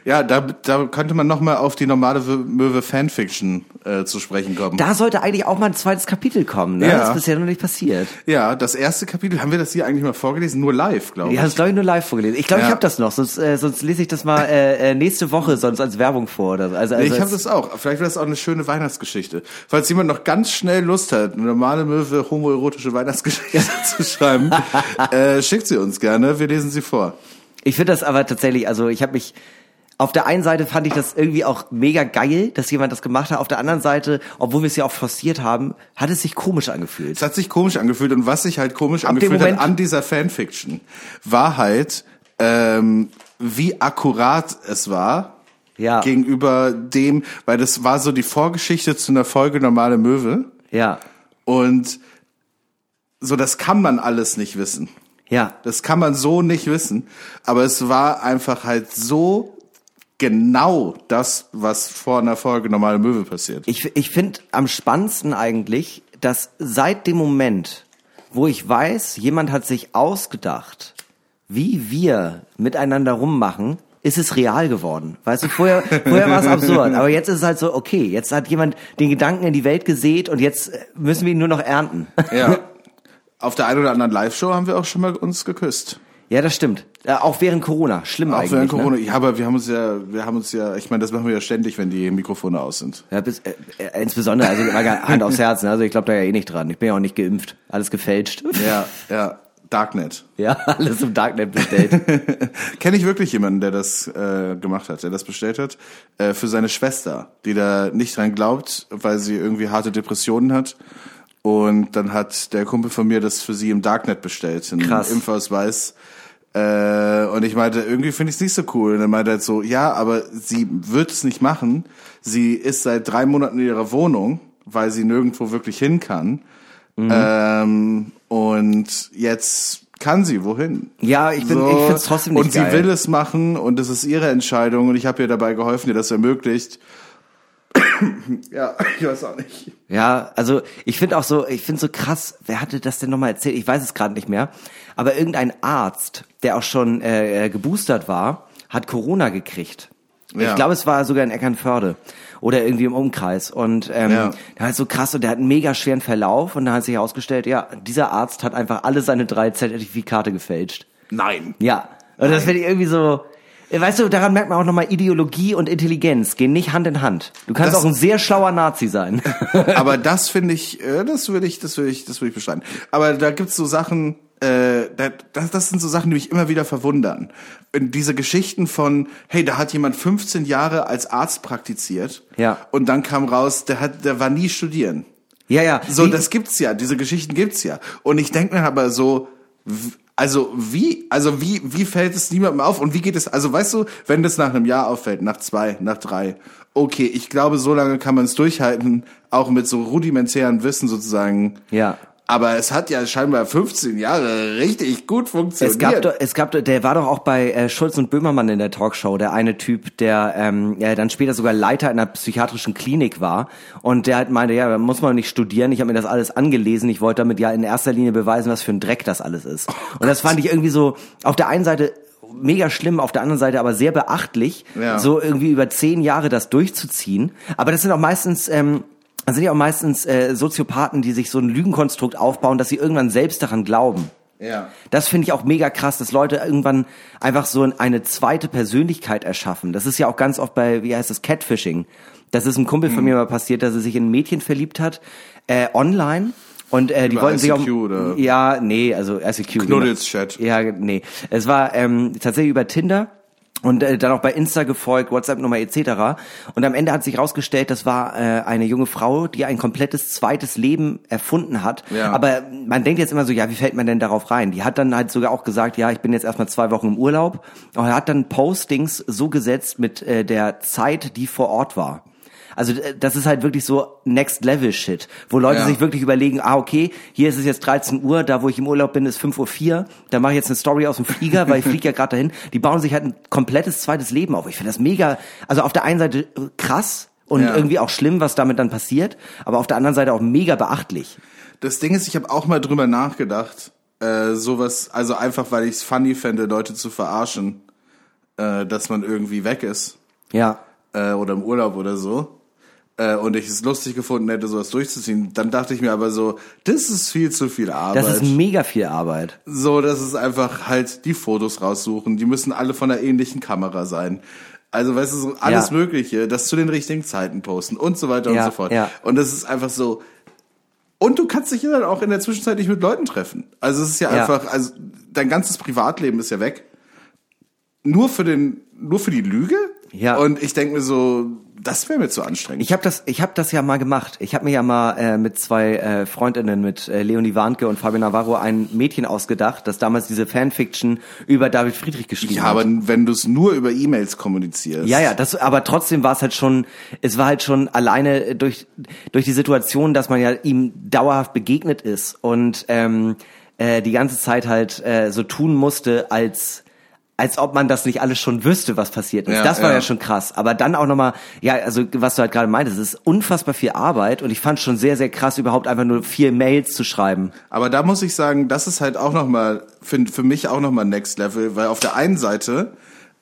Ja, da, da könnte man noch mal auf die normale Möwe Fanfiction äh, zu sprechen kommen. Da sollte eigentlich auch mal ein zweites Kapitel kommen, ne? Ja. Das ist bisher noch nicht passiert. ja, das erste Kapitel, haben wir das hier eigentlich mal vorgelesen? Nur live, glaube ich. Habe es, glaube ich, nur live vorgelesen. Ich glaube, Ja. ich habe das noch, sonst, äh, sonst lese ich das mal äh, äh, nächste Woche sonst als Werbung vor. Oder so. also, also Nee, ich habe es- das auch. Vielleicht wäre das auch eine schöne Weihnachtsgeschichte. Falls jemand noch ganz schnell Lust hat, eine normale Möwe homoerotische Weihnachtsgeschichte [laughs] zu schreiben, [laughs] äh, schickt sie uns gerne. Wir lesen sie vor. Ich finde das aber tatsächlich, also ich habe mich auf der einen Seite fand ich das irgendwie auch mega geil, dass jemand das gemacht hat. Auf der anderen Seite, obwohl wir es ja auch forciert haben, hat es sich komisch angefühlt. Es hat sich komisch angefühlt und was sich halt komisch Ab angefühlt hat an dieser Fanfiction, war halt, ähm, wie akkurat es war Ja. gegenüber dem, weil das war so die Vorgeschichte zu einer Folge Normale Möwe Ja, und so das kann man alles nicht wissen. ja. Das kann man so nicht wissen. Aber es war einfach halt so genau das, was vor einer Folge normale Möwe passiert. Ich, ich finde am spannendsten eigentlich, dass seit dem Moment, wo ich weiß, jemand hat sich ausgedacht, wie wir miteinander rummachen, ist es real geworden. Weißt du, vorher, vorher war es absurd, aber jetzt ist es halt so, okay, jetzt hat jemand den Gedanken in die Welt gesät und jetzt äh, müssen wir ihn nur noch ernten. Ja. [laughs] Auf der einen oder anderen Live-Show haben wir auch schon mal uns geküsst. Ja, das stimmt. Äh, auch während Corona. Schlimm Auch eigentlich. während Corona. Ne? Ja, aber wir haben uns ja, wir haben uns ja, ich meine, das machen wir ja ständig, wenn die Mikrofone aus sind. Ja, bis, äh, äh, insbesondere, also Hand aufs Herz, ne? also ich glaube da ja eh nicht dran. Ich bin ja auch nicht geimpft. Alles gefälscht. Ja, ja. Darknet. Ja, [laughs] alles im Darknet bestellt. [laughs] Kenne ich wirklich jemanden, der das äh, gemacht hat, der das bestellt hat, äh, für seine Schwester, die da nicht dran glaubt, weil sie irgendwie harte Depressionen hat. Und dann hat der Kumpel von mir das für sie im Darknet bestellt, einen Krass. Impfausweis. Äh, und ich meinte, irgendwie finde ich es nicht so cool. Und er meinte halt so, ja, aber sie wird es nicht machen. Sie ist seit drei Monaten in ihrer Wohnung, weil sie nirgendwo wirklich hin kann. Ähm, und jetzt kann sie wohin. Ja, ich bin- ich find's trotzdem nicht Und geil. sie will es machen und es ist ihre Entscheidung und ich habe ihr dabei geholfen, ihr das ermöglicht. [coughs] ja, ich weiß auch nicht. Ja, also ich finde auch so, ich finde so krass, wer hatte das denn nochmal erzählt? Ich weiß es gerade nicht mehr. Aber irgendein Arzt, der auch schon äh, äh, geboostert war, hat Corona gekriegt. Ja. Ich glaube, es war sogar in Eckernförde oder irgendwie im Umkreis. Und ähm, Ja. der hat so krass und der hat einen mega schweren Verlauf und da hat sich herausgestellt, ja, dieser Arzt hat einfach alle seine drei Zertifikate gefälscht. Nein. Ja. Und das finde ich irgendwie so. äh, Weißt du, daran merkt man auch nochmal, Ideologie und Intelligenz gehen nicht Hand in Hand. Du kannst Das- auch ein sehr schlauer Nazi sein. [laughs] Aber das finde ich, äh, das würde ich, das würde ich, das würde ich beschreiben. Aber da gibt's so Sachen, äh, da- das, das sind so Sachen, die mich immer wieder verwundern. Und diese Geschichten von, hey, da hat jemand 15 Jahre als Arzt praktiziert. Ja. Und dann kam raus, der hat, der war nie studieren. ja, ja. So, Wie- das gibt's ja, diese Geschichten gibt's ja. Und ich denke mir aber so, also wie, also wie, wie fällt es niemandem auf und wie geht es, also weißt du, wenn das nach einem Jahr auffällt, nach zwei, nach drei, okay, ich glaube, so lange kann man es durchhalten, auch mit so rudimentären Wissen sozusagen. Ja. Aber es hat ja scheinbar 15 Jahre richtig gut funktioniert. Es gab, doch, es gab, der war doch auch bei äh, Schulz und Böhmermann in der Talkshow, der eine Typ, der ähm, ja, dann später sogar Leiter einer psychiatrischen Klinik war und der halt meinte, ja, da muss man nicht studieren. Ich habe mir das alles angelesen. Ich wollte damit ja in erster Linie beweisen, was für ein Dreck das alles ist. und das fand ich irgendwie so auf der einen Seite mega schlimm, auf der anderen Seite aber sehr beachtlich, Ja. so irgendwie über zehn Jahre das durchzuziehen. Aber das sind auch meistens ähm, das sind ja auch meistens äh, Soziopathen, die sich so ein Lügenkonstrukt aufbauen, dass sie irgendwann selbst daran glauben. Ja. Das finde ich auch mega krass, dass Leute irgendwann einfach so eine zweite Persönlichkeit erschaffen. Das ist ja auch ganz oft bei, wie heißt das, Catfishing. Das ist einem Kumpel von mir mal passiert, dass er sich in ein Mädchen verliebt hat, äh, online. Und äh, die Über wollten sich auch, ICQ oder? ja, nee, also ICQ. Knuddelschat. Ja, nee. Es war ähm, tatsächlich über Tinder und äh, dann auch bei Insta gefolgt, WhatsApp-Nummer etc. Und am Ende hat sich rausgestellt, das war äh, eine junge Frau, die ein komplettes zweites Leben erfunden hat. Ja. Aber man denkt jetzt immer so, ja, wie fällt man denn darauf rein? Die hat dann halt sogar auch gesagt, ja, ich bin jetzt erstmal zwei Wochen im Urlaub. Und hat dann Postings so gesetzt mit äh, der Zeit, die vor Ort war. Also äh, das ist halt wirklich so Next Level Shit, wo Leute Ja. sich wirklich überlegen, ah okay, hier ist es jetzt 13 Uhr, da wo ich im Urlaub bin ist 5.04 Uhr, da mache ich jetzt eine Story aus dem Flieger, weil ich fliege ja gerade dahin. Die bauen sich halt ein komplettes zweites Leben auf. Ich finde das mega, also auf der einen Seite äh, krass und Ja. irgendwie auch schlimm, was damit dann passiert, aber auf der anderen Seite auch mega beachtlich. Das Ding ist, ich habe auch mal drüber nachgedacht, äh, sowas, also einfach, weil ich es funny fände, Leute zu verarschen, äh, dass man irgendwie weg ist Ja. äh, oder im Urlaub oder so. Äh, und ich es lustig gefunden hätte, sowas durchzuziehen. Dann dachte ich mir aber so, das ist viel zu viel Arbeit. Das ist mega viel Arbeit. so, das ist einfach halt die Fotos raussuchen. Die müssen alle von einer ähnlichen Kamera sein. Also, weißt du, so alles Ja. Mögliche, das zu den richtigen Zeiten posten und so weiter Ja, und so fort. ja. Und das ist einfach so. Und du kannst dich ja dann auch in der Zwischenzeit nicht mit Leuten treffen. Also es ist ja, Ja. einfach, also dein ganzes Privatleben ist ja weg. Nur für den, nur für die Lüge. Ja. Und ich denke mir so, das wäre mir zu anstrengend. Ich habe das, ich habe das ja mal gemacht. Ich habe mir ja mal äh, mit zwei äh, Freundinnen, mit äh, Leonie Warnke und Fabian Navarro, ein Mädchen ausgedacht, das damals diese Fanfiction über David Friedrich geschrieben ja, hat. aber wenn du es nur über E-Mails kommunizierst. Ja, ja, das, aber trotzdem war es halt schon, es war halt schon alleine durch, durch die Situation, dass man ja ihm dauerhaft begegnet ist und ähm, äh, die ganze Zeit halt äh, so tun musste, als als ob man das nicht alles schon wüsste, was passiert ist. Ja, das war ja. ja. schon krass. Aber dann auch nochmal, ja, also was du halt gerade meintest, es ist unfassbar viel Arbeit und ich fand schon sehr, sehr krass, überhaupt einfach nur vier Mails zu schreiben. Aber da muss ich sagen, das ist halt auch nochmal, für, für mich auch nochmal Next Level, weil auf der einen Seite,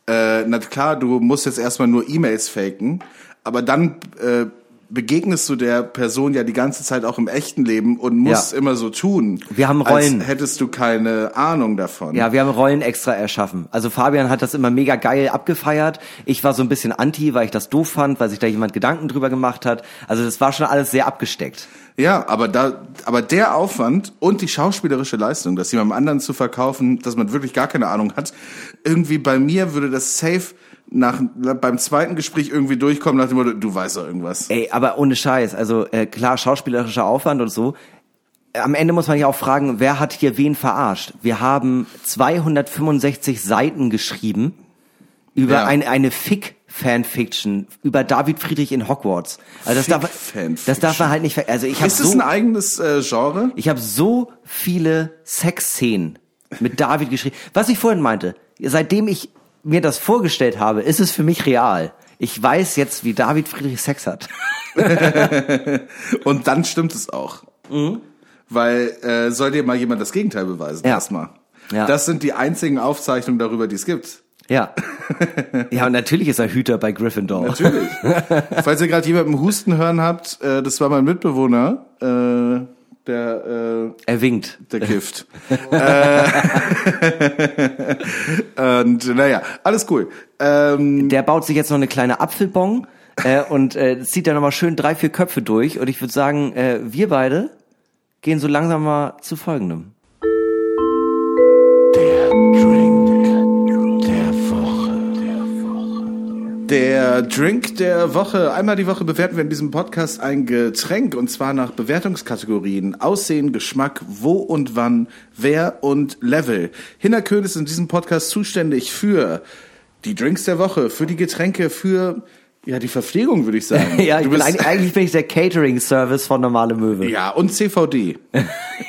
äh, na klar, du musst jetzt erstmal nur E-Mails faken, aber dann äh, begegnest du der Person ja die ganze Zeit auch im echten Leben und musst Ja. immer so tun. Wir haben Rollen. Als hättest du keine Ahnung davon. Ja, wir haben Rollen extra erschaffen. Also Fabian hat das immer mega geil abgefeiert. Ich war so ein bisschen anti, weil ich das doof fand, weil sich da jemand Gedanken drüber gemacht hat. Also das war schon alles sehr abgesteckt. Ja, aber da, aber der Aufwand und die schauspielerische Leistung, das jemandem anderen zu verkaufen, dass man wirklich gar keine Ahnung hat, irgendwie bei mir würde das safe nach, beim zweiten Gespräch irgendwie durchkommen nach dem Motto, du weißt doch irgendwas. Ey, aber ohne Scheiß. Also äh, klar, schauspielerischer Aufwand und so. Am Ende muss man ja auch fragen, wer hat hier wen verarscht? Wir haben 265 Seiten geschrieben über Ja. eine, eine Fick Fanfiction über David Friedrich in Hogwarts. Also das darf, das darf man halt nicht. ver- Also ich habe Ist es so ein eigenes äh, Genre? Ich habe so viele Sexszenen mit David geschrieben. Was ich vorhin meinte, seitdem ich mir das vorgestellt habe, ist es für mich real. Ich weiß jetzt, wie David Friedrich Sex hat. [laughs] Und dann stimmt es auch. Weil äh, soll dir mal jemand das Gegenteil beweisen Ja. erstmal. Ja. Das sind die einzigen Aufzeichnungen darüber, die es gibt. Ja. [laughs] Ja, und natürlich ist er Hüter bei Gryffindor. Natürlich. [laughs] Falls ihr gerade jemanden Husten hören habt, äh, das war mein Mitbewohner, äh, der äh, Er winkt. der Gift. äh, [laughs] und naja, alles cool. Ähm, Der baut sich jetzt noch eine kleine Apfelbon äh, und äh, zieht da nochmal schön drei, vier Köpfe durch. Und ich würde sagen, äh, wir beide gehen so langsam mal zu folgendem. Der Drink der Woche. Einmal die Woche bewerten wir in diesem Podcast ein Getränk und zwar nach Bewertungskategorien. Aussehen, Geschmack, wo und wann, wer und Level. Hinnerköhn ist in diesem Podcast zuständig für die Drinks der Woche, für die Getränke, für ja, die Verpflegung, würde ich sagen. [laughs] Ja, ich bin eigentlich, eigentlich bin ich der Catering-Service von Normale Möwe. ja, und CVD. [laughs]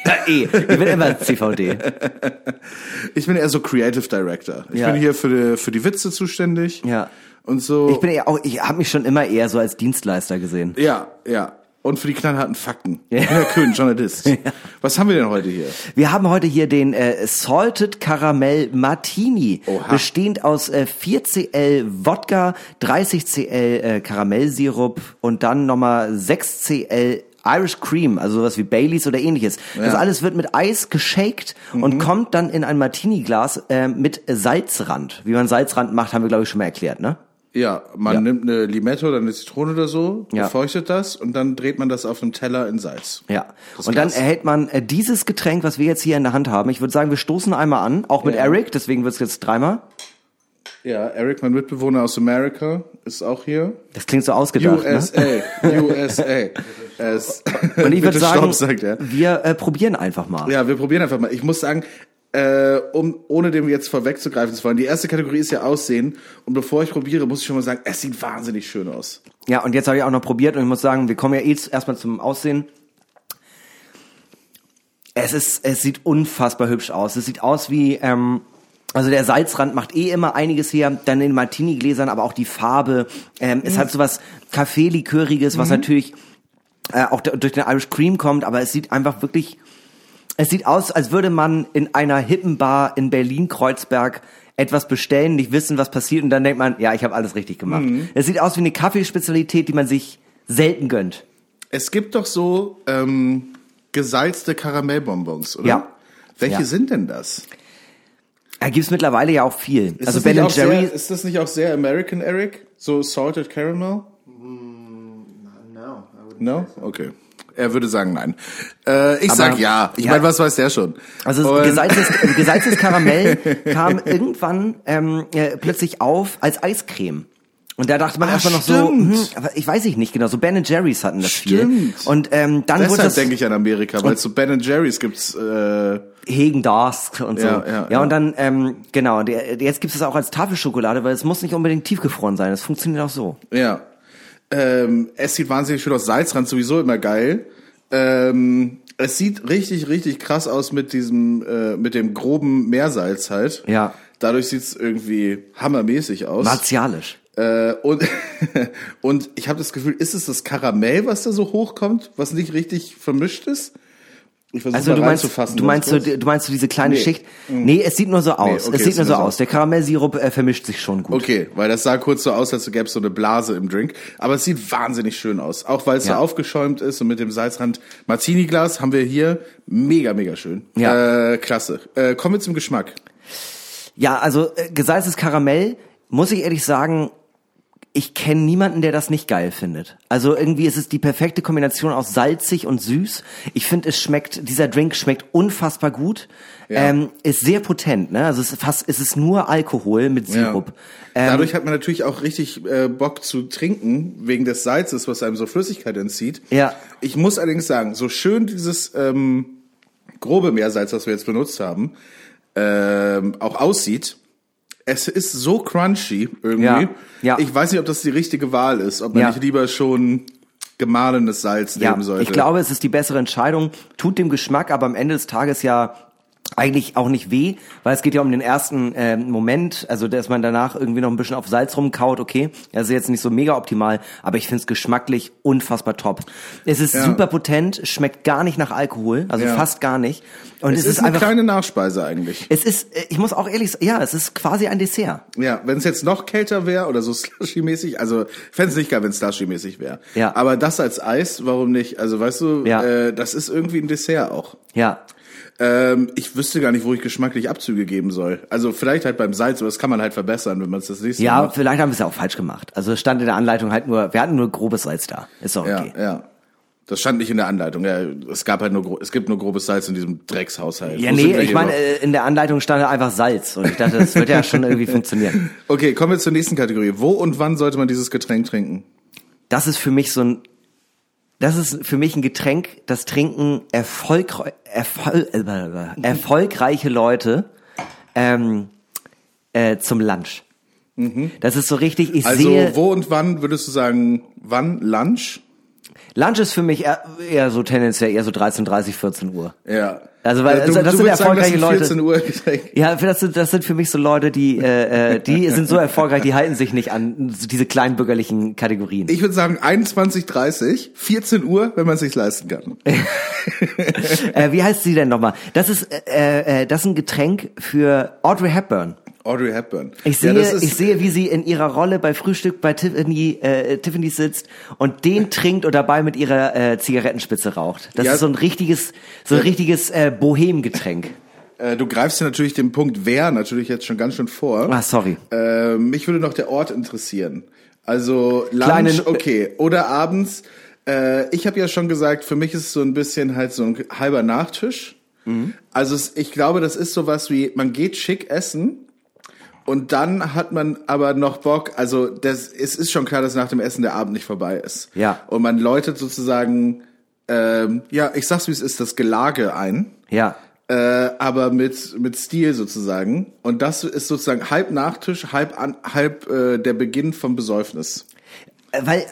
Ja, eh. Ich bin immer CVD. [laughs] Ich bin eher so Creative Director. Ich Ja. bin hier für die, für die Witze zuständig. Ja. Und so. Ich bin eher auch, ich habe mich schon immer eher so als Dienstleister gesehen. ja, ja. Und für die knallharten Fakten. [laughs] Ja. Hinnerköhn, Journalist. [laughs] Was haben wir denn heute hier? Wir haben heute hier den äh, Salted Caramel Martini, Oha. bestehend aus äh, 4cl Wodka, 30cl äh, Karamellsirup und dann nochmal 6cl Irish Cream, also sowas wie Baileys oder ähnliches. Das alles wird mit Eis geshakt Mhm. und kommt dann in ein Martini-Glas äh, mit Salzrand. Wie man Salzrand macht, haben wir glaube ich schon mal erklärt, ne? Ja, man Ja. nimmt eine Limette oder eine Zitrone oder so, Ja. befeuchtet das und dann dreht man das auf einem Teller in Salz. Ja. Das Und dann erhält man äh, dieses Getränk, was wir jetzt hier in der Hand haben. Ich würde sagen, wir stoßen einmal an, auch mit Ja. Eric, deswegen wird's jetzt dreimal. Ja, Eric, mein Mitbewohner aus America, ist auch hier. Das klingt so ausgedacht. Ne? USA, USA. [laughs] Es, Und ich [laughs] würde sagen, Stopp, wir äh, probieren einfach mal. Ja, wir probieren einfach mal. Ich muss sagen, äh, um, ohne dem jetzt vorwegzugreifen zu wollen. Die erste Kategorie ist ja Aussehen. Und bevor ich probiere, muss ich schon mal sagen, es sieht wahnsinnig schön aus. Ja, und jetzt habe ich auch noch probiert und ich muss sagen, wir kommen ja eh erstmal zum Aussehen. Es ist, es sieht unfassbar hübsch aus. Es sieht aus wie, ähm, also der Salzrand macht eh immer einiges her, dann in Martini-Gläsern, aber auch die Farbe. Ähm, Es hat sowas Kaffee-Liköriges, was natürlich äh, auch durch den Irish Cream kommt, aber es sieht einfach wirklich, es sieht aus, als würde man in einer hippen Bar in Berlin-Kreuzberg etwas bestellen, nicht wissen, was passiert und dann denkt man, ja, ich habe alles richtig gemacht. Es sieht aus wie eine Kaffeespezialität, die man sich selten gönnt. Es gibt doch so ähm, gesalzte Karamellbonbons, oder? Ja. Welche Ja. sind denn das? Da gibt's mittlerweile ja auch viel. Ist also das Ben nicht auch Jerry. Sehr, ist das nicht auch sehr American, Eric? So Salted Caramel? No? Okay. Er würde sagen nein. Äh, ich Aber- sag ja. Ich ja. meine, was weiß der schon? Also Und- gesalztes, [laughs] gesalztes Karamell [laughs] kam irgendwann ähm, äh, plötzlich auf als Eiscreme. Und da dachte man Ah, erstmal noch so, stimmt. hm, aber ich weiß ich nicht genau, so Ben Jerry's hatten das Stimmt. viel. Und ähm, dann wurde Deshalb das denke ich an Amerika, weil so Ben Jerry's gibt's. Äh, Hegen Dask und so. Ja, ja, ja, ja. und dann, ähm, genau, der, jetzt gibt es auch als Tafelschokolade, weil es muss nicht unbedingt tiefgefroren sein. Das funktioniert auch so. ja. Ähm, es sieht wahnsinnig schön aus. Salzrand sowieso immer geil. Ähm, es sieht richtig, richtig krass aus mit diesem, äh, mit dem groben Meersalz halt. Ja. Dadurch sieht's irgendwie hammermäßig aus. Martialisch. Äh, und, [laughs] und ich habe das Gefühl, ist es das Karamell, was da so hochkommt, was nicht richtig vermischt ist? Ich versuche Also du meinst, du meinst, so, du meinst so diese kleine Nee. Schicht? Nee, es sieht nur so aus. okay, es sieht nur so aus. Der Karamellsirup äh, vermischt sich schon gut. Okay, weil das sah kurz so aus, als gäbe es so eine Blase im Drink. Aber es sieht wahnsinnig schön aus. Auch weil es Ja. so aufgeschäumt ist und mit dem Salzrand. Martini-Glas haben wir hier. Mega, mega schön. Ja. Äh, klasse. Äh, kommen wir zum Geschmack. Ja, also äh, gesalztes Karamell, muss ich ehrlich sagen, ich kenne niemanden, der das nicht geil findet. Also irgendwie ist es die perfekte Kombination aus salzig und süß. Ich finde, es schmeckt, dieser Drink schmeckt unfassbar gut. Ja. Ähm, ist sehr potent, ne? Also es ist fast, es ist nur Alkohol mit Sirup. Ähm, Dadurch hat man natürlich auch richtig äh, Bock zu trinken, wegen des Salzes, was einem so Flüssigkeit entzieht. Ja. Ich muss allerdings sagen, so schön dieses ähm, grobe Meersalz, was wir jetzt benutzt haben, ähm, auch aussieht, es ist so crunchy irgendwie. Ja, ja. Ich weiß nicht, ob das die richtige Wahl ist, ob man Ja. nicht lieber schon gemahlenes Salz ja, nehmen sollte. ich glaube, es ist die bessere Entscheidung. Tut dem Geschmack aber am Ende des Tages ja eigentlich auch nicht weh, weil es geht ja um den ersten ähm, Moment, also dass man danach irgendwie noch ein bisschen auf Salz rumkaut, okay, das ist jetzt nicht so mega optimal, aber ich finde es geschmacklich unfassbar top. Es ist Ja. super potent, schmeckt gar nicht nach Alkohol, also Ja. fast gar nicht. Und es, es, ist, eine einfach, kleine Nachspeise eigentlich. es ist, äh, ich muss auch ehrlich sagen, ja, es ist quasi ein Dessert. Ja, wenn es jetzt noch kälter wäre oder so [laughs] slushy-mäßig, also fände es nicht geil, wenn es slushy-mäßig wäre. Ja. Aber das als Eis, warum nicht? Also weißt du, Ja. äh, das ist irgendwie ein Dessert auch. Ja, Ähm, ich wüsste gar nicht, wo ich geschmacklich Abzüge geben soll. Also vielleicht halt beim Salz, aber das kann man halt verbessern, wenn man es das nächste Mal ja, vielleicht haben wir es ja auch falsch gemacht. Also es stand in der Anleitung halt nur, wir hatten nur grobes Salz da. Ist doch Ja, okay. ja. Das stand nicht in der Anleitung. Ja, es gab halt nur, es gibt nur grobes Salz in diesem Dreckshaushalt. Ja, Wo nee, ich meine, äh, in der Anleitung stand ja einfach Salz und ich dachte, das wird ja schon irgendwie funktionieren. [laughs] Okay, kommen wir zur nächsten Kategorie. Wo und wann sollte man dieses Getränk trinken? Das ist für mich so ein, das ist für mich ein Getränk, das trinken erfolgrei erfol äh, erfolgreiche Leute ähm, äh, zum Lunch. Das ist so richtig, ich Mhm. Also sehe, wo und wann würdest du sagen, wann Lunch? Lunch ist für mich eher, eher so tendenziell eher so 13:30, 14 Uhr. Ja. Also, weil- Äh, also, das sind würdest sagen, erfolgreiche ist ein Leute. 14 Uhr Getränk. [laughs] Ja, das sind, das sind für mich so Leute, die, äh, äh, die sind so erfolgreich, die halten sich nicht an diese kleinen bürgerlichen Kategorien. Ich würde sagen 21:30, 14 Uhr, wenn man es sich leisten kann. [laughs] äh, wie heißt sie denn nochmal? Das ist, äh, äh, das ist ein Getränk für Audrey Hepburn. Audrey Hepburn. Ich Ja, sehe, ist- ich sehe, wie sie in ihrer Rolle bei Frühstück bei Tiffany, äh, Tiffany sitzt und den [laughs] trinkt und dabei mit ihrer äh, Zigarettenspitze raucht. Das Ja. ist so ein richtiges, so ein richtiges äh, Bohemgetränk. [laughs] Äh, du greifst ja natürlich den Punkt wer natürlich jetzt schon ganz schön vor. Ah, sorry. Äh, mich würde noch der Ort interessieren. Also Lunch, Kleine- okay. Oder abends. Äh, ich habe ja schon gesagt, für mich ist es so ein bisschen halt so ein halber Nachtisch. Mhm. Also ich glaube, das ist sowas wie, man geht schick essen und dann hat man aber noch Bock, also das, es ist schon klar, dass nach dem Essen der Abend nicht vorbei ist. Ja. Und man läutet sozusagen, ähm, ja, ich sag's wie es ist, das Gelage ein. Ja. äh, aber mit mit Stil sozusagen. Und das ist sozusagen halb Nachtisch, halb an, halb äh, der Beginn vom Besäufnis. Äh, Weil, äh,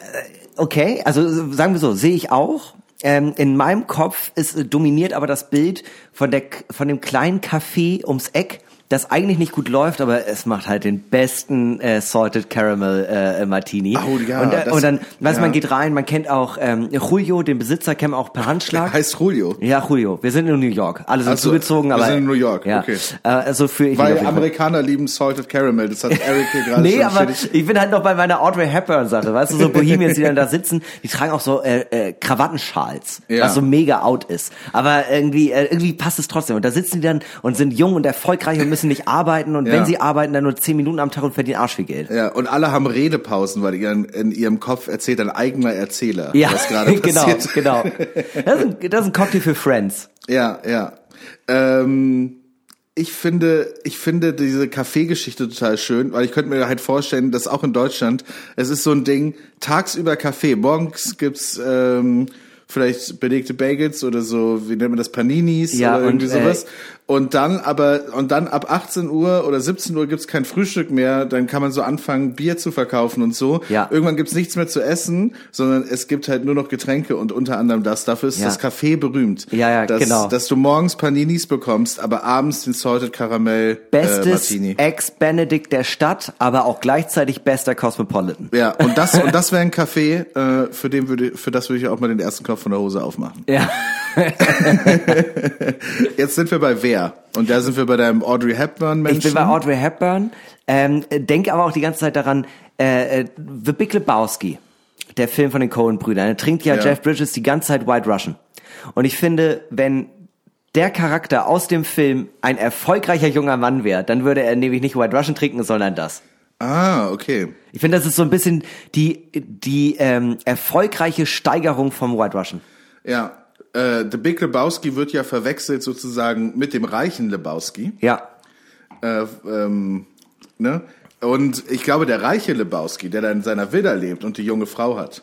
okay, also sagen wir so, sehe ich auch. Ähm, in meinem Kopf ist äh, dominiert aber das Bild von der von dem kleinen Café ums Eck, das eigentlich nicht gut läuft, aber es macht halt den besten äh, Salted Caramel äh, Martini. Oh, ja, und, äh, das- und dann, weißt du, man ja. geht rein, man kennt auch ähm, Julio, den Besitzer, kennt man auch per Handschlag. Heißt Julio. Ja, Julio. Wir sind in New York. Alle sind Ach so, zugezogen, wir aber sind in New York, Ja. okay. Äh, also für ich Weil Amerikaner lieben Salted Caramel. Das hat Eric hier gerade [laughs] Nee, aber stetig- ich bin halt noch bei meiner Audrey Hepburn Sache, weißt du, so Bohemians, die dann da sitzen, die tragen auch so äh, äh, Krawattenschals, Ja. was so mega out ist. Aber irgendwie äh, irgendwie passt es trotzdem. Und da sitzen die dann und sind jung und erfolgreich und müssen nicht arbeiten und Ja. wenn sie arbeiten, dann nur zehn Minuten am Tag und verdienen Arsch viel Geld. Ja, und alle haben Redepausen, weil ihren, in ihrem Kopf erzählt ein eigener Erzähler, Ja, was gerade [laughs] genau, passiert. genau. Das ist, ein, das ist ein Cocktail für Friends. Ja, ja. Ähm, ich finde, ich finde diese Kaffeegeschichte total schön, weil ich könnte mir halt vorstellen, dass auch in Deutschland, es ist so ein Ding, tagsüber Kaffee, morgens gibt's ähm, vielleicht belegte Bagels oder so, wie nennt man das, Paninis Ja, oder irgendwie und, äh, sowas. Und dann aber, und dann ab 18 Uhr oder 17 Uhr gibt's kein Frühstück mehr, dann kann man so anfangen, Bier zu verkaufen und so. Ja. Irgendwann gibt's nichts mehr zu essen, sondern es gibt halt nur noch Getränke und unter anderem das. Dafür ist Ja. das Café berühmt. Ja, ja, dass, genau. Dass du morgens Paninis bekommst, aber abends den Salted Caramel äh, Bestes Martini. Ex-Benedict der Stadt, aber auch gleichzeitig bester Cosmopolitan. Ja, und das [laughs] und das wäre ein Café, äh, für den würde für das würde ich auch mal den ersten Knopf von der Hose aufmachen. Ja. [laughs] Jetzt sind wir bei wer? Und da sind wir bei deinem Audrey Hepburn Menschen. Ich bin bei Audrey Hepburn, ähm, denke aber auch die ganze Zeit daran, äh, äh, The Big Lebowski, der Film von den Coen-Brüdern. Er trinkt ja, Ja. Jeff Bridges die ganze Zeit White Russian. Und ich finde, wenn der Charakter aus dem Film ein erfolgreicher junger Mann wäre, dann würde er nämlich nicht White Russian trinken, sondern das. Ah, okay. Ich finde, das ist so ein bisschen die, die ähm, erfolgreiche Steigerung vom White Russian. Ja. Äh, The Big Lebowski wird ja verwechselt sozusagen mit dem reichen Lebowski. Ja. Äh, ähm, ne? Und ich glaube, der reiche Lebowski, der da in seiner Villa lebt und die junge Frau hat,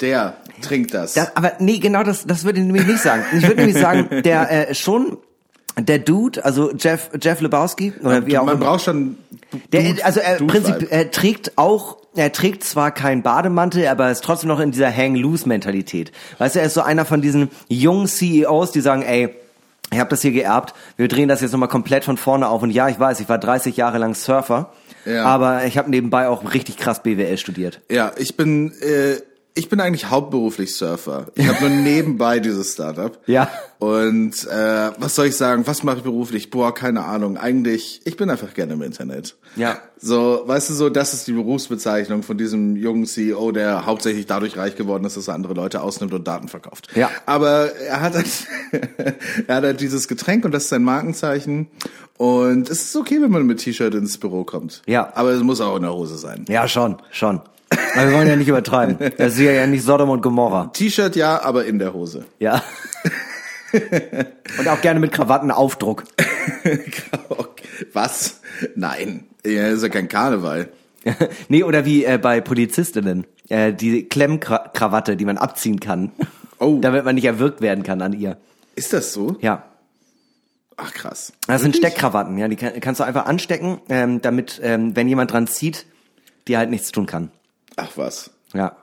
der trinkt das. Das, aber nee, genau das, das würde ich nämlich nicht sagen. Ich würde nämlich sagen, [laughs] der äh, schon der Dude, also Jeff Jeff Lebowski oder wie auch Man immer. braucht schon. Der, Dude- also er, Prinzip, er trägt auch, er trägt zwar keinen Bademantel, aber er ist trotzdem noch in dieser Hang-Loose-Mentalität. Weißt du, er ist so einer von diesen jungen CEOs, die sagen, ey, ich habe das hier geerbt, wir drehen das jetzt nochmal komplett von vorne auf. Und ja, ich weiß, ich war 30 Jahre lang Surfer, Ja. aber ich habe nebenbei auch richtig krass BWL studiert. Ja, ich bin, äh, ich bin eigentlich hauptberuflich Surfer. Ich habe nur [laughs] nebenbei dieses Startup. Ja. Und äh, was soll ich sagen? Was mache ich beruflich? Boah, keine Ahnung. Eigentlich, ich bin einfach gerne im Internet. Ja. So, weißt du so, das ist die Berufsbezeichnung von diesem jungen CEO, der hauptsächlich dadurch reich geworden ist, dass er andere Leute ausnimmt und Daten verkauft. Ja. Aber er hat halt, [laughs] er hat halt dieses Getränk und das ist sein Markenzeichen. Und es ist okay, wenn man mit T-Shirt ins Büro kommt. Ja. Aber es muss auch in der Hose sein. Ja, schon, schon. Aber wir wollen ja nicht übertreiben. [laughs] Das ist ja nicht Sodom und Gomorra. T-Shirt ja, aber in der Hose. Ja. [laughs] Und auch gerne mit Krawattenaufdruck. [laughs] Was? Nein. Ja, ist ja kein Karneval. nee, oder wie äh, bei Polizistinnen. Äh, die Klemmkrawatte, die man abziehen kann. Oh. Damit man nicht erwürgt werden kann an ihr. Ist das so? Ja. Ach krass. Das sind Steckkrawatten, ja. Die kann, kannst du einfach anstecken, ähm, damit, ähm, wenn jemand dran zieht, die halt nichts tun kann. Ach was. Ja.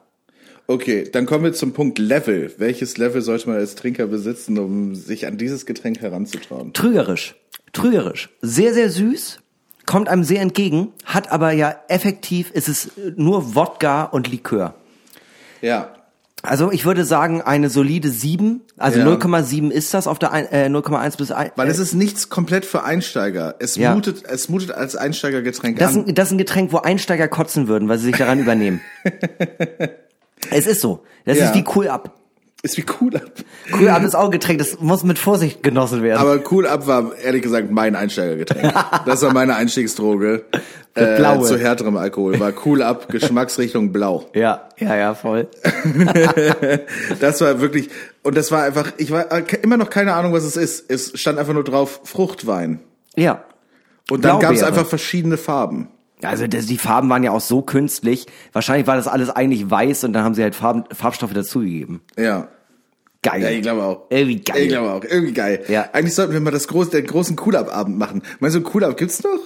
Okay, dann kommen wir zum Punkt Level. Welches Level sollte man als Trinker besitzen, um sich an dieses Getränk heranzutrauen? Trügerisch. Trügerisch. Sehr, sehr süß. Kommt einem sehr entgegen. Hat aber ja effektiv, ist es nur Wodka und Likör. Ja. Also ich würde sagen, eine solide 7. Also Ja. 0,7 ist das auf der ein- äh, 0,1 bis 1. Weil es ist nichts komplett für Einsteiger. Es Ja. mutet, es mutet als Einsteigergetränk Das ist, an. ein, das ist ein Getränk, wo Einsteiger kotzen würden, weil sie sich daran [laughs] übernehmen. Es ist so. Das Ja. ist wie Cool Up. Ist wie cool ab. Cool Up ist auch ein Getränk, das muss mit Vorsicht genossen werden. Aber cool ab war ehrlich gesagt mein Einsteigergetränk. [laughs] Das war meine Einstiegsdroge. Äh, blaue. zu härterem Alkohol. War cool ab, [laughs] Geschmacksrichtung blau. ja, ja, ja, voll. [laughs] Das war wirklich, und das war einfach, ich war äh, immer noch keine Ahnung, was es ist. Es stand einfach nur drauf Fruchtwein. Ja. Und dann gab es einfach verschiedene Farben. Also das, die Farben waren ja auch so künstlich. Wahrscheinlich war das alles eigentlich weiß und dann haben sie halt Farben, Farbstoffe dazugegeben. Ja. Geil. Ja, ich glaube auch. Irgendwie geil. Ich glaube auch. Irgendwie geil. Ja. Eigentlich sollten wir mal das groß, den großen Cool-Up-Abend machen. Meinst du, Cool-Up gibt's noch?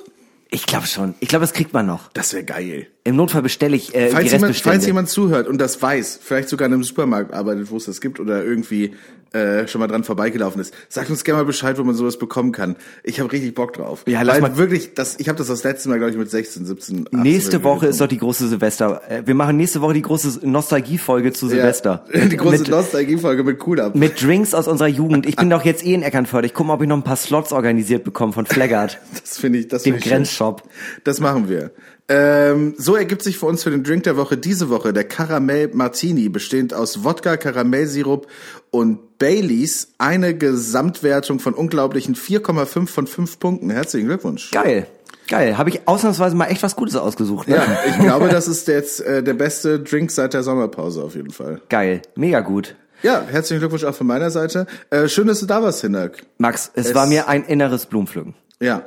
Ich glaube schon. Ich glaube, das kriegt man noch. Das wäre geil. Im Notfall bestelle ich äh, Falls die jemand, Restbestände. falls jemand zuhört und das weiß, vielleicht sogar in einem Supermarkt arbeitet, wo es das gibt oder irgendwie äh, schon mal dran vorbeigelaufen ist, sagt uns gerne mal Bescheid, wo man sowas bekommen kann. Ich habe richtig Bock drauf. Ja, lass Weil mal- wirklich, das, ich habe das das letzte Mal, glaube ich, mit 16, 17, 18 Nächste Woche ist doch die große Silvester. Äh, Wir machen nächste Woche die große Nostalgiefolge zu Silvester. Ja, [laughs] die große Nostalgie-Folge mit Cool-Up. mit Drinks aus unserer Jugend. Ich bin doch jetzt eh in Eckernförde. Ich gucke mal, ob ich noch ein paar Slots organisiert bekomme von Flaggart. [laughs] Das finde ich, das Dem finde ich schön. Grenzshop. Das machen wir. Ähm, so ergibt sich für uns für den Drink der Woche diese Woche der Karamell Martini, bestehend aus Wodka, Karamellsirup und Baileys, eine Gesamtwertung von unglaublichen 4,5 von 5 Punkten. Herzlichen Glückwunsch. Geil. Geil. Habe ich ausnahmsweise mal echt was Gutes ausgesucht. Ne? Ja, ich [laughs] glaube, das ist jetzt äh, der beste Drink seit der Sommerpause auf jeden Fall. Geil. Mega gut. Ja, herzlichen Glückwunsch auch von meiner Seite. Äh, schön, dass du da warst, Hinak. Max, es, Es- war mir ein inneres Blumenpflücken. Ja.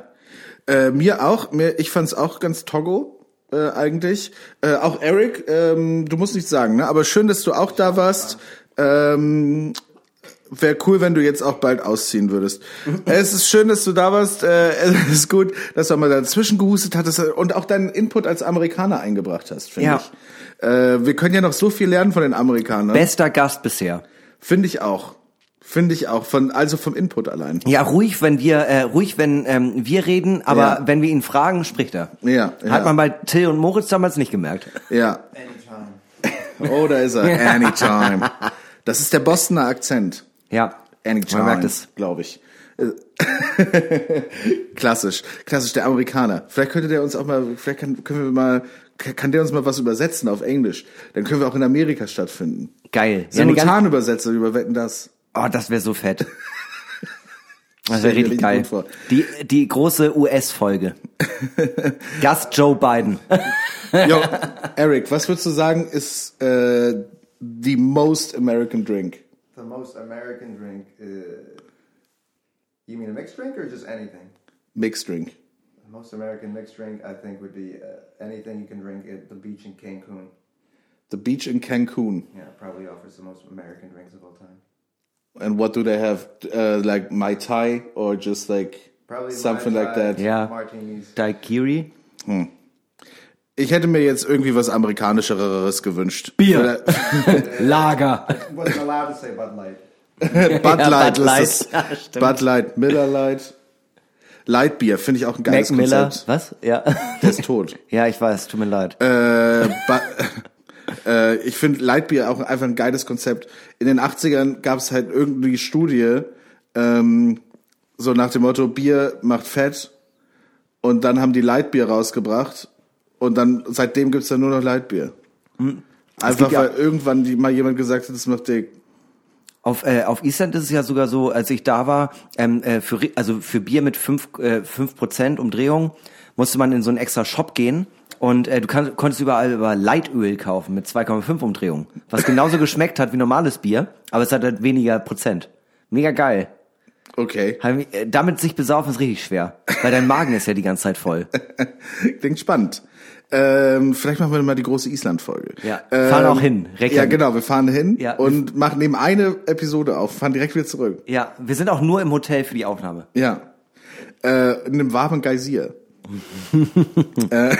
Äh, mir auch. Mir, ich fand's auch ganz toggo. Äh, eigentlich. Äh, auch Eric, ähm, du musst nichts sagen, ne? Aber schön, dass du auch da warst. Ähm, Wäre cool, wenn du jetzt auch bald ausziehen würdest. [laughs] es ist schön, dass du da warst. Äh, es ist gut, dass du mal dazwischen gehustet hattest und auch deinen Input als Amerikaner eingebracht hast, finde Ja. ich. Äh, wir können ja noch so viel lernen von den Amerikanern. Bester Gast bisher. Finde ich auch. Finde ich auch. Von, also vom Input allein. Ja, ruhig, wenn wir, äh, ruhig, wenn ähm, wir reden, aber Ja. wenn wir ihn fragen, spricht er. Ja, ja. Hat man bei Till und Moritz damals nicht gemerkt. Ja. Oh, da ist er. Anytime. Das ist der Bostoner Akzent. Ja. Anytime. Man merkt es. glaube ich. [laughs] Klassisch. Klassisch, der Amerikaner. Vielleicht könnte der uns auch mal, vielleicht kann, können wir mal, kann der uns mal was übersetzen auf Englisch. Dann können wir auch in Amerika stattfinden. Geil. Ja, Simultanübersetzer über Wetten das. Oh, das wäre so fett. [laughs] Das wäre richtig geil. Die, die große US-Folge. [laughs] Gast Joe Biden. [laughs] Yo, Eric, was würdest du sagen, ist äh, the most American drink? The most American drink. Uh, you mean a mixed drink or just anything? Mixed drink. The most American mixed drink, I think, would be uh, anything you can drink at the beach in Cancun. The beach in Cancun. Yeah, probably offers the most American drinks of all time. And what do they have? Uh, like Mai Tai or just like Probably something Mai like Tai, that? Ja. Martinis. Daiquiri. Ich hätte mir jetzt irgendwie was amerikanischeres gewünscht. Bier. [laughs] Lager. [laughs] Wasn't allowed to say Bud Light. [laughs] Bud Ja, Light, Bud Light. ist das. Bud Light, Miller Light. Light Bier finde ich auch ein Mac geiles Miller. Konzept. Was? Ja. Der ist tot. ja, ich weiß, tut mir leid. äh, äh, ich finde Lightbier auch einfach ein geiles Konzept. In den 80ern gab es halt irgendwie Studie, ähm, so nach dem Motto, Bier macht fett. Und dann haben die Lightbier rausgebracht. Und dann, seitdem gibt's dann nur noch Lightbier. Einfach gibt ja- weil irgendwann die, mal jemand gesagt hat, das macht dick. Auf, äh, auf Island ist es ja sogar so, als ich da war, ähm, äh, für, also für Bier mit 5%, äh, 5% Umdrehung musste man in so einen extra Shop gehen und äh, du kann, konntest überall über Leitöl kaufen mit 2,5 Umdrehungen, was genauso [laughs] geschmeckt hat wie normales Bier, aber es hat halt weniger Prozent. Mega geil. Okay. Äh, Damit sich besaufen ist richtig schwer, weil dein Magen ist ja die ganze Zeit voll. [laughs] Klingt spannend. Ähm, vielleicht machen wir mal die große Island-Folge. Ja, fahren auch hin, Ja, Reykjavik. genau, wir fahren hin Ja, und machen nehmen eine Episode auf, fahren direkt wieder zurück. Ja, wir sind auch nur im Hotel für die Aufnahme. Ja. Äh, in einem warmen Geysir. Äh,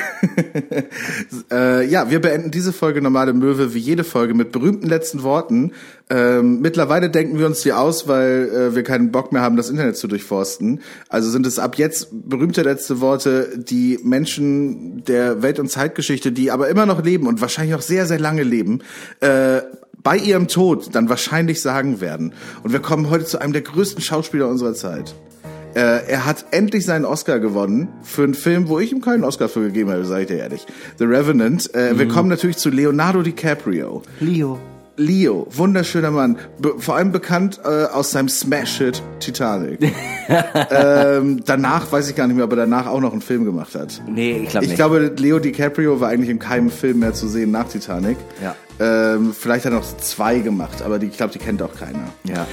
[laughs] äh, ja, wir beenden diese Folge Normale Möwe wie jede Folge mit berühmten letzten Worten. Ähm, mittlerweile denken wir uns die aus, weil äh, wir keinen Bock mehr haben, das Internet zu durchforsten. Also sind es ab jetzt berühmte letzte Worte, die Menschen der Welt- und Zeitgeschichte, die aber immer noch leben und wahrscheinlich auch sehr, sehr lange leben, äh, bei ihrem Tod dann wahrscheinlich sagen werden. Und wir kommen heute zu einem der größten Schauspieler unserer Zeit. Äh, er hat endlich seinen Oscar gewonnen für einen Film, wo ich ihm keinen Oscar für gegeben habe, sage ich dir ehrlich. The Revenant. Äh, Wir kommen natürlich zu Leonardo DiCaprio. Leo. Leo, wunderschöner Mann, Be vor allem bekannt äh, aus seinem Smash-Hit Titanic. [laughs] ähm, danach weiß ich gar nicht mehr, ob er danach auch noch einen Film gemacht hat. Nee, ich glaube Ich nicht. glaube, Leo DiCaprio war eigentlich in keinem Film mehr zu sehen nach Titanic. Ja. Ähm, vielleicht hat er noch zwei gemacht, aber die, ich glaube, die kennt auch keiner. Ja.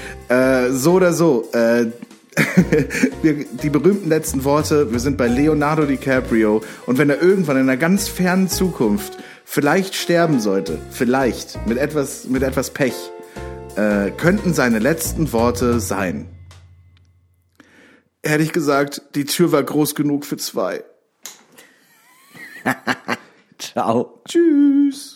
Äh, so oder so. Äh, [laughs] die berühmten letzten Worte, wir sind bei Leonardo DiCaprio und wenn er irgendwann in einer ganz fernen Zukunft vielleicht sterben sollte, vielleicht mit etwas, mit etwas Pech, äh, könnten seine letzten Worte sein. Hätte ich gesagt, die Tür war groß genug für zwei. [laughs] Ciao. Tschüss.